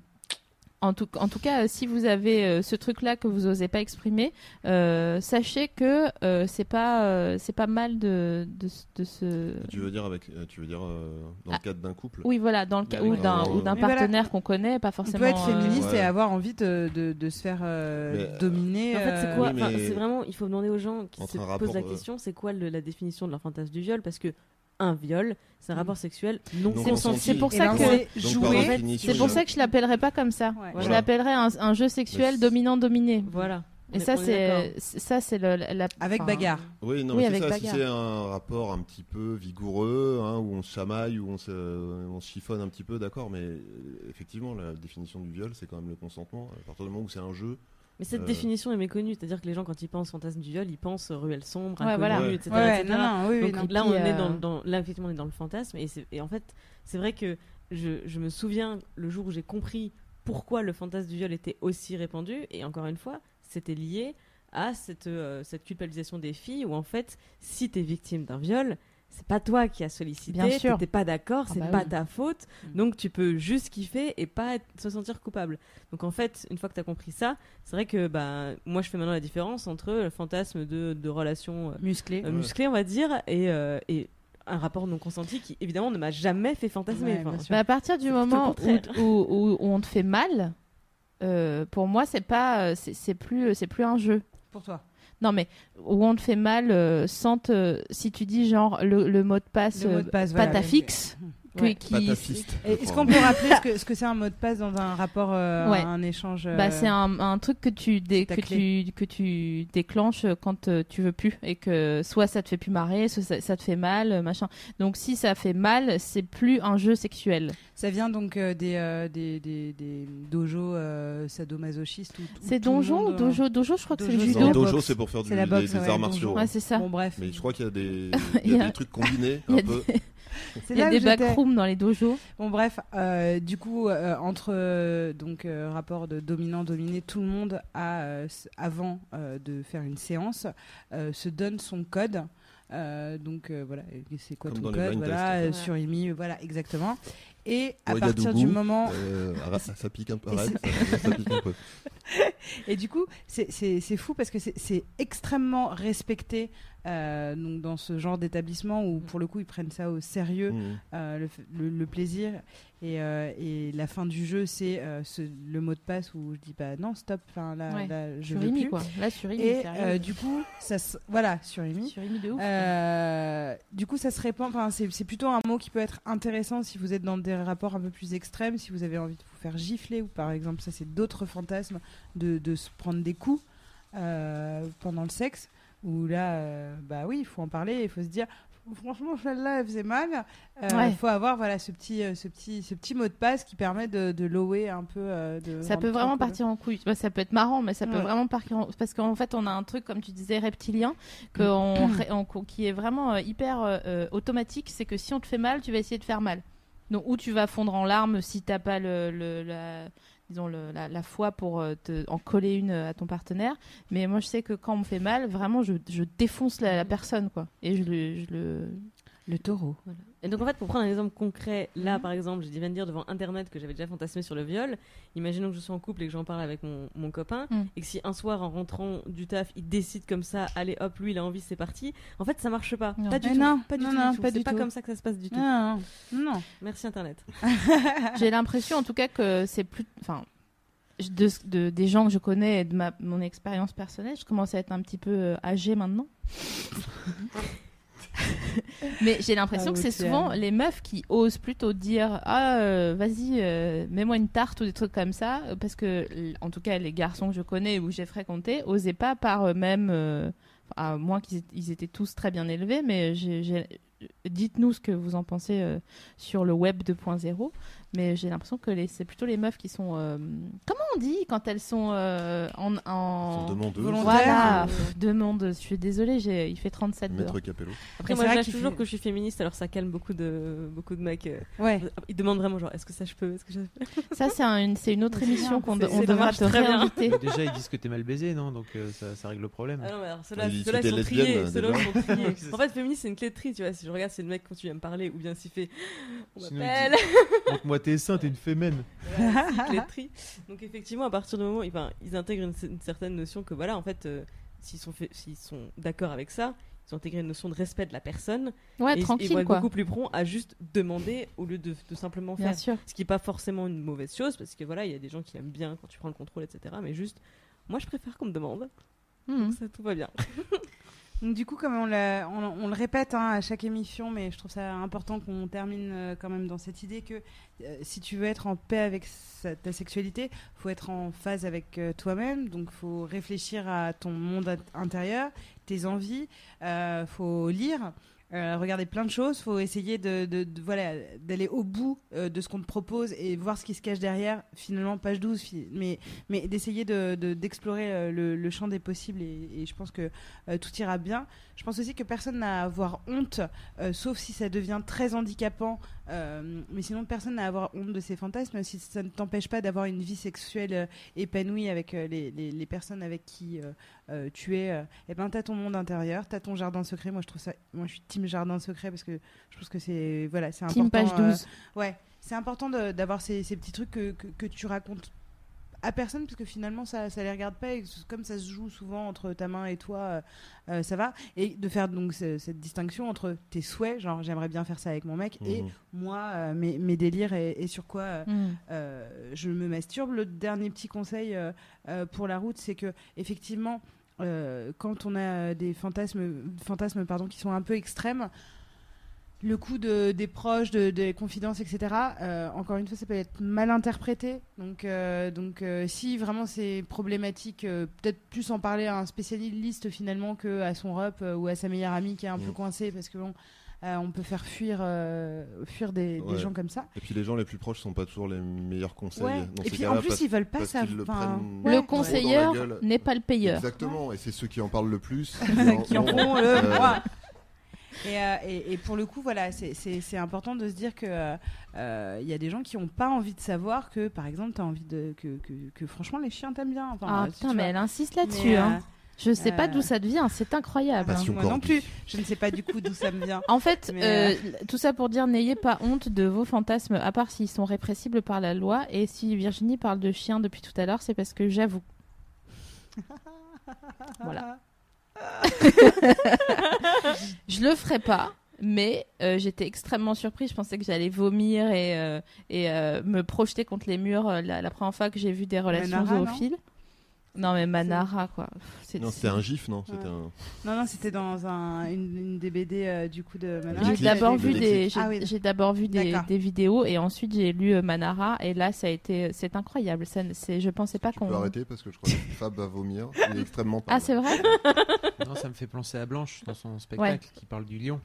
en tout, en tout cas, si vous avez euh, ce truc-là que vous osez pas exprimer, euh, sachez que euh, c'est pas, euh, c'est pas mal de, de, de se. Tu veux dire avec, euh, tu veux dire euh, dans le Ah. cadre d'un couple Oui, voilà, dans le cas Bah ou d'un ou d'un voilà. partenaire qu'on connaît, pas On forcément. peut être euh, féministe ouais. et avoir envie de, de, de se faire euh, euh, dominer. En fait, c'est euh, quoi oui, mais- enfin, C'est vraiment, il faut demander aux gens qui Entre se posent rapport, la euh, question, c'est quoi le- la définition de leur fantasme du viol? Parce que un viol, c'est un rapport sexuel non, Non consenti. C'est pour ça que jouer. c'est pour ça que je l'appellerais pas comme ça. Ouais. Je l'appellerais un, un jeu sexuel dominant-dominé. Voilà. Et ça c'est ça c'est le la Avec bagarre. Oui, non, Oui, c'est ça. Si c'est un rapport un petit peu vigoureux, hein, où on se chamaille, où on se, on se chiffonne un petit peu, d'accord, mais euh, effectivement, la définition du viol, c'est quand même le consentement. À partir du moment où c'est un jeu, Mais cette Euh, définition est méconnue, c'est-à-dire que les gens, quand ils pensent fantasme du viol, ils pensent ruelle sombre, Ouais, voilà. Etc. Ouais, etc. non, non, oui, oui, Donc non. là, on est euh, dans, dans- là, effectivement, on est dans le fantasme. Et, en fait, c'est vrai que je, je me souviens le jour où j'ai compris pourquoi le fantasme du viol était aussi répandu. Et encore une fois, c'était lié à cette, euh, cette culpabilisation des filles où en fait, si tu es victime d'un viol, c'est pas toi qui as sollicité, Bien sûr. t'étais pas d'accord, Ah c'est bah pas oui. ta faute, Mm. donc tu peux juste kiffer et pas être- se sentir coupable. Donc en fait, une fois que tu as compris ça, c'est vrai que bah, moi je fais maintenant la différence entre le fantasme de, de relations euh, Musclé. euh, musclé, on va dire, et, euh, et un rapport non consenti qui évidemment ne m'a jamais fait fantasmer. Ouais, Enfin. Mais à partir du moment où, contraire. où, où- où on te fait mal, euh, pour moi c'est pas c'est c'est plus c'est plus un jeu. Pour toi. Non mais où on te fait mal euh, sans te- si tu dis genre le, le mot de passe, Le mot euh, de passe, pas voilà. ta fixe que- Ouais. Est-ce qu'on peut rappeler ce [laughs] que ce que c'est un mot de passe dans un rapport, euh, Ouais. un échange euh, Bah, c'est un, un truc que tu, dé- c'est ta que, clé. tu, que tu déclenches quand euh, tu veux plus et que soit ça te fait plus marrer, soit ça, ça te fait mal, euh, machin. Donc si ça fait mal, c'est plus un jeu sexuel. Ça vient donc euh, des, euh, des, des, des dojos euh, sadomasochistes ou C'est donjon euh, dojo? Dojo, je crois que c'est le judo. dojo, c'est pour faire du, C'est la des, boxe, des ouais, arts martiaux. Ouais, c'est ça. Bon bref, Mais je crois qu'il y a des, [laughs] y a des trucs combinés un peu. Il y a des backrooms dans les dojos. Bon bref, euh, du coup euh, entre euh, donc euh, rapport de dominant dominé, tout le monde a euh, avant euh, de faire une séance euh, se donne son code. Euh, donc euh, voilà, c'est quoi Comme ton code Voilà, euh, sur IMI, voilà exactement. Et à Ouagadougou, partir du moment euh, ça, [laughs] ça pique un peu. Et arrête, ça, ça pique un peu. [laughs] Et du coup, c'est- c'est c'est fou parce que c'est- c'est extrêmement respecté euh, donc dans ce genre d'établissement où pour le coup ils prennent ça au sérieux, Mhm. euh, le, le- le plaisir. Et, euh, et la fin du jeu, c'est euh, ce- le mot de passe où je dis bah non, stop, enfin là, Ouais. là, je Sur veux plus. quoi. Là, sur Imi, Et euh, du coup, ça se- voilà, sur Imi. Sur Imi de ouf. Euh, du coup, ça se répand. Enfin, c'est c'est plutôt un mot qui peut être intéressant si vous êtes dans des rapports un peu plus extrêmes, si vous avez envie de vous faire gifler ou par exemple, ça c'est d'autres fantasmes de, de se prendre des coups euh, pendant le sexe. Où là, euh, bah oui, il faut en parler, il faut se dire. Franchement, celle-là, elle faisait mal. Il Ouais. faut avoir voilà ce petit, euh, ce petit, ce petit mot de passe qui permet de, de lower un peu. euh, de Ça peut vraiment partir en couille. Bah, ça peut être marrant, mais ça peut vraiment partir en... Parce qu'en fait, on a un truc, comme tu disais, reptilien, que on [clears throat] ré- on- qu'on- qui est vraiment euh, hyper euh, euh, automatique. C'est que si on te fait mal, tu vas essayer de faire mal. Donc, ou tu vas fondre en larmes si t'as pas le, le- la, disons le- la, la foi pour euh, te, en coller une euh, à ton partenaire. Mais moi, je sais que quand on me fait mal, vraiment, je, je défonce la, la personne, quoi. Et je le, je le, Le taureau. Et donc en fait, pour prendre un exemple concret, là Mhm. par exemple, je viens de dire devant Internet que j'avais déjà fantasmé sur le viol. Imaginons que je suis en couple et que j'en parle avec mon, mon copain, Mhm. et que si un soir en rentrant du taf, il décide comme ça, allez hop, lui il a envie, c'est parti. En fait, ça marche pas. Non. Pas du tout. non, pas du non, tout. non, du tout. pas C'est pas comme ça que ça se passe du tout. Non, non, non. Merci Internet. [laughs] J'ai l'impression, en tout cas, que c'est plus. Enfin, de- des gens que je connais et de ma, mon expérience personnelle, je commence à être un petit peu euh, âgée maintenant. [laughs] [laughs] Mais j'ai l'impression Ah, que c'est souvent les meufs qui osent plutôt dire Ah, euh, vas-y, euh, mets-moi une tarte ou des trucs comme ça. Parce que, en tout cas, les garçons que je connais ou que j'ai fréquentés osaient pas par eux-mêmes. euh, à moins qu'ils étaient, ils étaient tous très bien élevés, mais j'ai- dites-nous ce que vous en pensez euh, sur le web 2.0. Mais j'ai l'impression que les- c'est plutôt les meufs qui sont. euh, Comment on dit quand elles sont euh, en. en... Sont demandeuses. Volontaires. Voilà, Euh, pff, demande. Je suis désolée, j'ai- il fait 37 dehors. Maître Capello. Après, Mais moi, c'est je vrai lâche qu'il toujours fait- que je suis féministe, alors ça calme beaucoup de, beaucoup de mecs. euh. Ouais. Ils demandent vraiment, genre, est-ce que ça je peux est-ce que je... Ça, c'est un- une, c'est une autre C'est émission bien, qu'on c'est- on ça devra marche te très bien. réinviter. Mais déjà, ils disent que t'es mal baisé, non? Donc euh, ça, ça règle le problème. Ah non, mais alors ceux-là, Ils ceux-là, étaient ils sont lesbiennes, triés. déjà. Ceux-là, ils sont triés. Oui, [laughs] c'est en fait, féministe, c'est une clé de tri, tu vois. Si je regarde, c'est le mec quand tu viens me parler, ou bien s'il fait On Sinon, il m'appelle. [laughs] Montre-moi tes seins, t'es une fémène. Voilà. [laughs] Donc, effectivement, à partir du moment où enfin, ils intègrent une, une certaine notion que, voilà, en fait, euh, s'ils sont, sont d'accord avec ça, ils ont intégré une notion de respect de la personne. Ouais, et ils- ils tranquille, vont être quoi. beaucoup plus prompt à juste demander au lieu de, de simplement Bien faire. sûr. Ce qui n'est pas forcément une mauvaise chose, parce que voilà, il y a des gens qui aiment bien quand tu prends le contrôle, etc. Mais juste, moi, je préfère qu'on me demande. Donc, ça, tout va bien. [laughs] Du coup, comme on, le répète hein, à chaque émission, mais je trouve ça important qu'on termine euh, quand même dans cette idée que euh, si tu veux être en paix avec ta sexualité, faut être en phase avec euh, toi-même. Donc, faut réfléchir à ton monde int- intérieur, tes envies. Faut lire. Euh, regarder plein de choses, faut essayer de, voilà d'aller au bout euh, de ce qu'on te propose et voir ce qui se cache derrière. Finalement, page 12, fi- mais mais d'essayer de- de- d'explorer euh, le, champ des possibles et, je pense que tout ira bien. Je pense aussi que personne n'a à avoir honte, sauf si ça devient très handicapant. Euh, mais sinon, personne n'a à avoir honte de ses fantasmes, si ça ne t'empêche pas d'avoir une vie sexuelle euh, épanouie avec euh, les, les- les personnes avec qui euh, tu es. et ben, t'as ton monde intérieur, t'as ton jardin secret. Moi, je trouve ça. Moi, je suis team jardin secret parce que je pense que c'est voilà, c'est important. Team page euh, 12. Ouais, c'est important d'avoir ces, ces petits trucs que, que, que tu racontes à personne parce que finalement ça ça les regarde pas et comme ça se joue souvent entre ta main et toi euh, euh, ça va et de faire donc ce- cette distinction entre tes souhaits genre j'aimerais bien faire ça avec mon mec et Mhm. moi euh, mes, mes délires et, et sur quoi euh, Mhm. euh, je me masturbe. Le dernier petit conseil euh, euh, pour la route, c'est que effectivement, euh, quand on a des fantasmes, fantasmes pardon, qui sont un peu extrêmes, le coup de, des proches, de, des confidences, etc. euh, encore une fois, ça peut être mal interprété. Donc, euh, donc euh, si vraiment c'est problématique, euh, peut-être plus en parler à un spécialiste finalement que à son rep euh, ou à sa meilleure amie qui est un peu Mm. coincée parce que bon, euh, on peut faire fuir, euh, fuir des, gens comme ça. Et puis les gens les plus proches sont pas toujours les meilleurs conseils. Ouais. dans Et puis en plus, parce- ils veulent pas ça. le. Le gueule. n'est pas le payeur. Exactement, et c'est ceux qui en parlent le plus [laughs] qui en ont- font le [laughs] euh. Et, euh, et, et pour le coup, voilà, c'est- important de se dire que euh, euh, il y a des gens qui n'ont pas envie de savoir que, par exemple, tu as envie de que, que, que franchement les chiens t'aiment bien. Enfin, Ah euh, si putain, mais vois. elle insiste là-dessus. euh, hein. Je sais pas euh, d'où ça te vient, c'est incroyable. hein. Passion moi non plus, je ne sais pas du coup d'où ça me vient. [laughs] En fait, euh, tout ça pour dire n'ayez pas honte de vos fantasmes, à part s'ils sont répressibles par la loi. Et si Virginie parle de chiens depuis tout à l'heure, c'est parce que j'avoue. [laughs] Voilà. Je le ferai pas, mais euh, j'étais extrêmement surprise. Je pensais que j'allais vomir et, euh, et euh, me projeter contre les murs la, la première fois que j'ai vu des relations zoophiles. Non, mais Manara, quoi. Non, c'était un gif, non C'était Ouais. un. Non, non, c'était dans un, une, une des BD euh, du coup de Manara. J'ai clip, d'abord vu des, j'ai Ah oui. j'ai d'abord vu des, des vidéos et ensuite j'ai lu euh, Manara et là ça a été, c'est incroyable. Ça, ne- c'est, je pensais pas Tu peux qu'on. arrêter parce que je crois que Fab va vomir. Il est extrêmement. Ah c'est vrai Non, ça me fait penser à Blanche dans son spectacle qui parle du lion,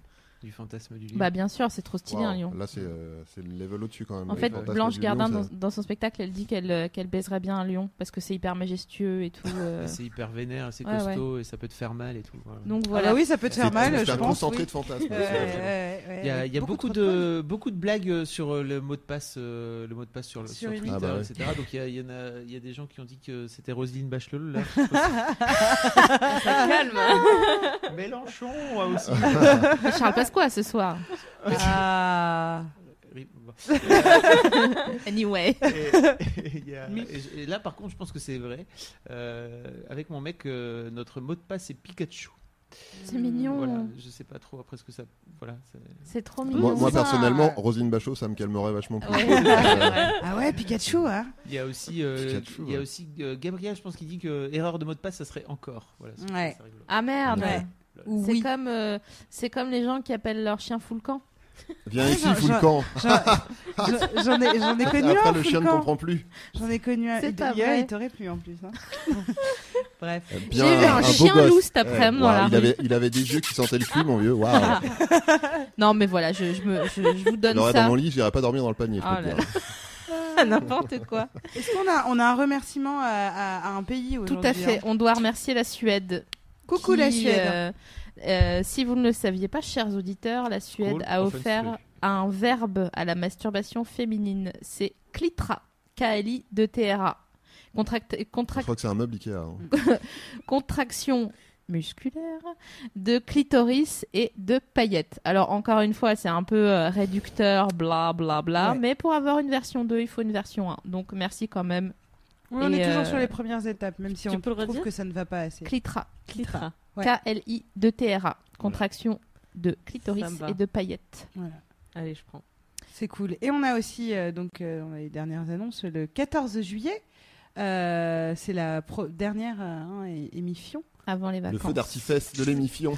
du fantasme du lion. Bah bien sûr, c'est trop stylé un lion. Là, c'est euh, c'est le level au-dessus quand même. En fait, Blanche Gardin lion, dans, son spectacle, elle dit qu'elle euh, qu'elle baiserait bien un lion parce que c'est hyper majestueux et tout. euh. [laughs] C'est hyper vénère, c'est Ouais, costaud et ça peut te faire mal et tout. voilà. Donc Ah voilà. bah oui, ça peut te faire mal, c'est je un pense. concentré oui. de fantasme. Ouais. Il y a, il y a beaucoup, de, beaucoup de blagues sur le mot de passe, euh, le mot de passe sur, le- Sur Twitter, Ah bah ouais. etc. Donc il y, a, il y en a, il y a des gens qui ont dit que c'était Roselyne Bachelot. Là, [laughs] calme. [laughs] Mélenchon aussi. Charles Pasqua ce soir? Ah. Oui, bon. [laughs] Anyway. Et, et il y a- et je- et là, par contre, je pense que c'est vrai. Euh, avec mon mec, euh, notre mot de passe est Pikachu. C'est mignon. Voilà, je sais pas trop après ce que ça. Voilà, c'est- trop mignon. Moi, personnellement, Rosine Bachot, ça me calmerait vachement plus. Ouais. Euh, Ah ouais, Pikachu, hein Il y a aussi, euh, Pikachu, il y a ouais. aussi euh, Gabriel, je pense, qui dit que erreur de mot de passe, ça serait encore. Voilà, Ouais. Ah merde. Ouais. C'est comme, euh, c'est comme les gens qui appellent leur chien full camp. Viens [laughs] ici, le j'en- camp. J'en j'en ai, j'en ai connu Après, un. le chien ne Foulcan. comprend plus. J'en ai connu un. C'est Il- pas il- vrai. Il t'aurait plu en plus. hein. [laughs] Bref. Bien, J'ai vu un beau chien gosse. loup cet après-midi dans waouh, la il, rue. avait, il avait des yeux qui sentaient le cul, mon vieux. Waouh. [laughs] Non mais voilà, je, je, me, je, je vous donne ça. dans mon lit, j'irais pas dormir dans le panier. je Oh peux te là dire. N'importe quoi. Est-ce qu'on a, on a un remerciement à, à- à un pays Tout aujourd'hui à fait. hein On doit remercier la Suède. Coucou qui, la Suède. euh, euh, si vous ne le saviez pas, chers auditeurs, la Suède Cool, a offert un verbe à la masturbation féminine. C'est clitra. K-L-I-D-T-R-A. Contract- Je crois que c'est un meuble Ikea. hein. [laughs] contraction musculaire de clitoris et de paillettes. Alors encore une fois, c'est un peu euh, réducteur, bla bla bla, Ouais. mais pour avoir une version 2, il faut une version 1. Donc merci quand même. Oui, on Et, est toujours euh, sur les premières étapes, même si tu on peux le trouve redire que ça ne va pas assez. Clitra. Clitra. Ouais. K-L-I-D-T-R-A. Contraction de clitoris Ça me va. et de paillettes. Voilà. Allez, je prends. C'est cool. Et on a aussi, euh, donc, euh, on a les dernières annonces, le 14 juillet. euh, c'est la pro- dernière euh, hein, é- émission. Avant les Le vacances. feu d'artifice de l'émission.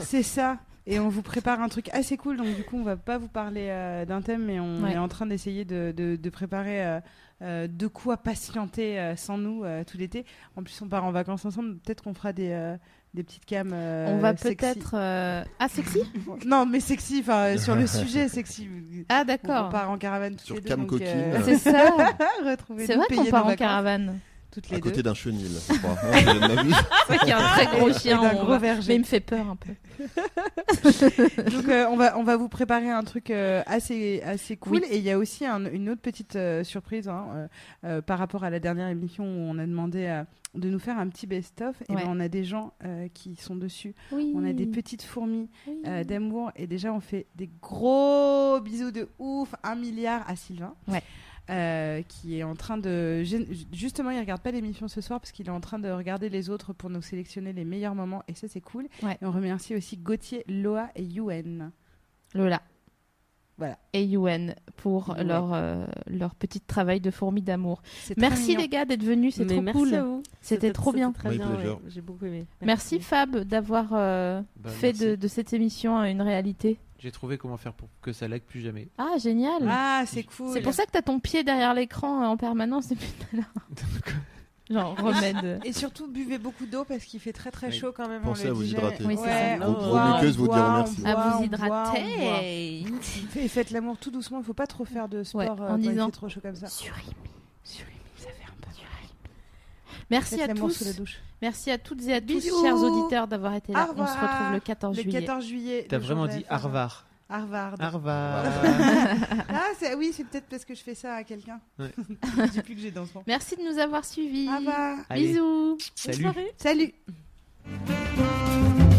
C'est ça. Et on vous prépare un truc assez cool. Donc, du coup, on va pas vous parler euh, d'un thème, mais on Ouais. est en train d'essayer de, de- de préparer euh, euh, de quoi patienter euh, sans nous euh, tout l'été. En plus, on part en vacances ensemble. Peut-être qu'on fera des, euh, des petites cams. euh, On va peut-être. euh, Ah, sexy? [laughs] Non, mais sexy. Enfin, sur le [laughs] sujet sexy. Ah, On d'accord. part en caravane toutes Sur les deux. Cam donc, Coquine. euh, C'est ça. [laughs] C'est vrai qu'on part en vacances caravane. Toutes les À côté d'un chenil, je crois. Hein. [laughs] C'est vrai qu'il y a un très gros chien. on gros va- verger. Mais il me fait peur un peu. [laughs] Donc euh, on va on va vous préparer un truc euh, assez assez cool Oui. et il y a aussi un- une autre petite euh, surprise hein, euh, euh, par rapport à la dernière émission où on a demandé à- de nous faire un petit best-of et Ouais. ben, on a des gens euh, qui sont dessus. Oui. On a des petites fourmis Oui. euh, d'amour et déjà on fait des gros bisous de ouf un milliard à Sylvain. Ouais. Euh, qui est en train de justement il regarde pas l'émission ce soir parce qu'il est en train de regarder les autres pour nous sélectionner les meilleurs moments et ça c'est cool Ouais. et on remercie aussi Gauthier, Loa et Yuen Lola. Voilà. Et Yuen pour leur, euh, leur petit travail de fourmi d'amour. Merci les gars d'être venus, c'est trop merci cool. C'était trop bien. Très bien, ouais. J'ai beaucoup aimé. Merci Fab d'avoir euh, Bah, fait merci. de, de cette émission une réalité. J'ai trouvé comment faire pour que ça lag plus jamais. Ah, génial. Ah, c'est cool. C'est pour ça que t'as ton pied derrière l'écran euh, en permanence depuis tout à l'heure. [laughs] Genre remède. Et surtout, buvez beaucoup d'eau parce qu'il fait très très Oui. chaud quand même. Pensez on le à vous dit hydrater. Oui, Ouais, ça. on Gros boit, muqueuse on vous merci. À vous hydrater. Fait- Faites l'amour tout doucement. Il faut pas trop faire de sport Ouais, euh, en quand il disant- fait trop chaud comme ça. Surimi, ça fait un peu. Merci Faites à tous. sous la douche. Merci à toutes et à tous, Bisous. chers auditeurs, d'avoir été là. On se retrouve le 14 Le juillet. 14 juillet. T'as vraiment dit. Harvard. Harvard. Harvard. [laughs] Ah, c'est- oui, c'est peut-être parce que je fais ça à quelqu'un. Ouais. [laughs] Depuis que j'ai d'enfants. Merci de nous avoir suivis. Allez. Bisous. Salut. Salut. Salut,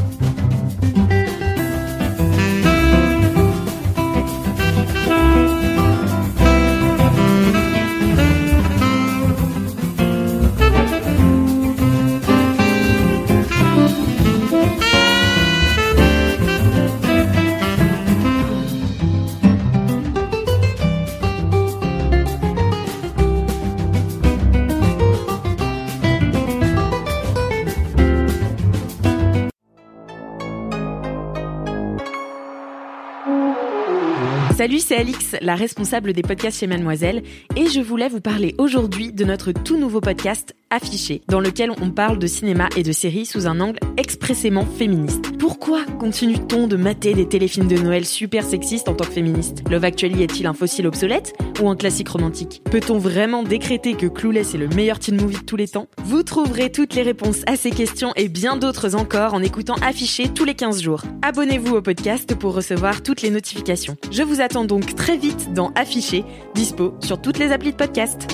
c'est Alix, la responsable des podcasts chez Mademoiselle, et je voulais vous parler aujourd'hui de notre tout nouveau podcast Affiché, dans lequel on parle de cinéma et de séries sous un angle expressément féministe. Pourquoi continue-t-on de mater des téléfilms de Noël super sexistes en tant que féministe? Love Actually est-il un fossile obsolète ou un classique romantique? Peut-on vraiment décréter que Clueless est le meilleur teen movie de tous les temps? Vous trouverez toutes les réponses à ces questions et bien d'autres encore en écoutant Affiché tous les 15 jours. Abonnez-vous au podcast pour recevoir toutes les notifications. Je vous attends donc très vite dans Affiché, dispo sur toutes les applis de podcast.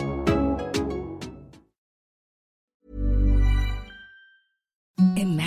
Imagine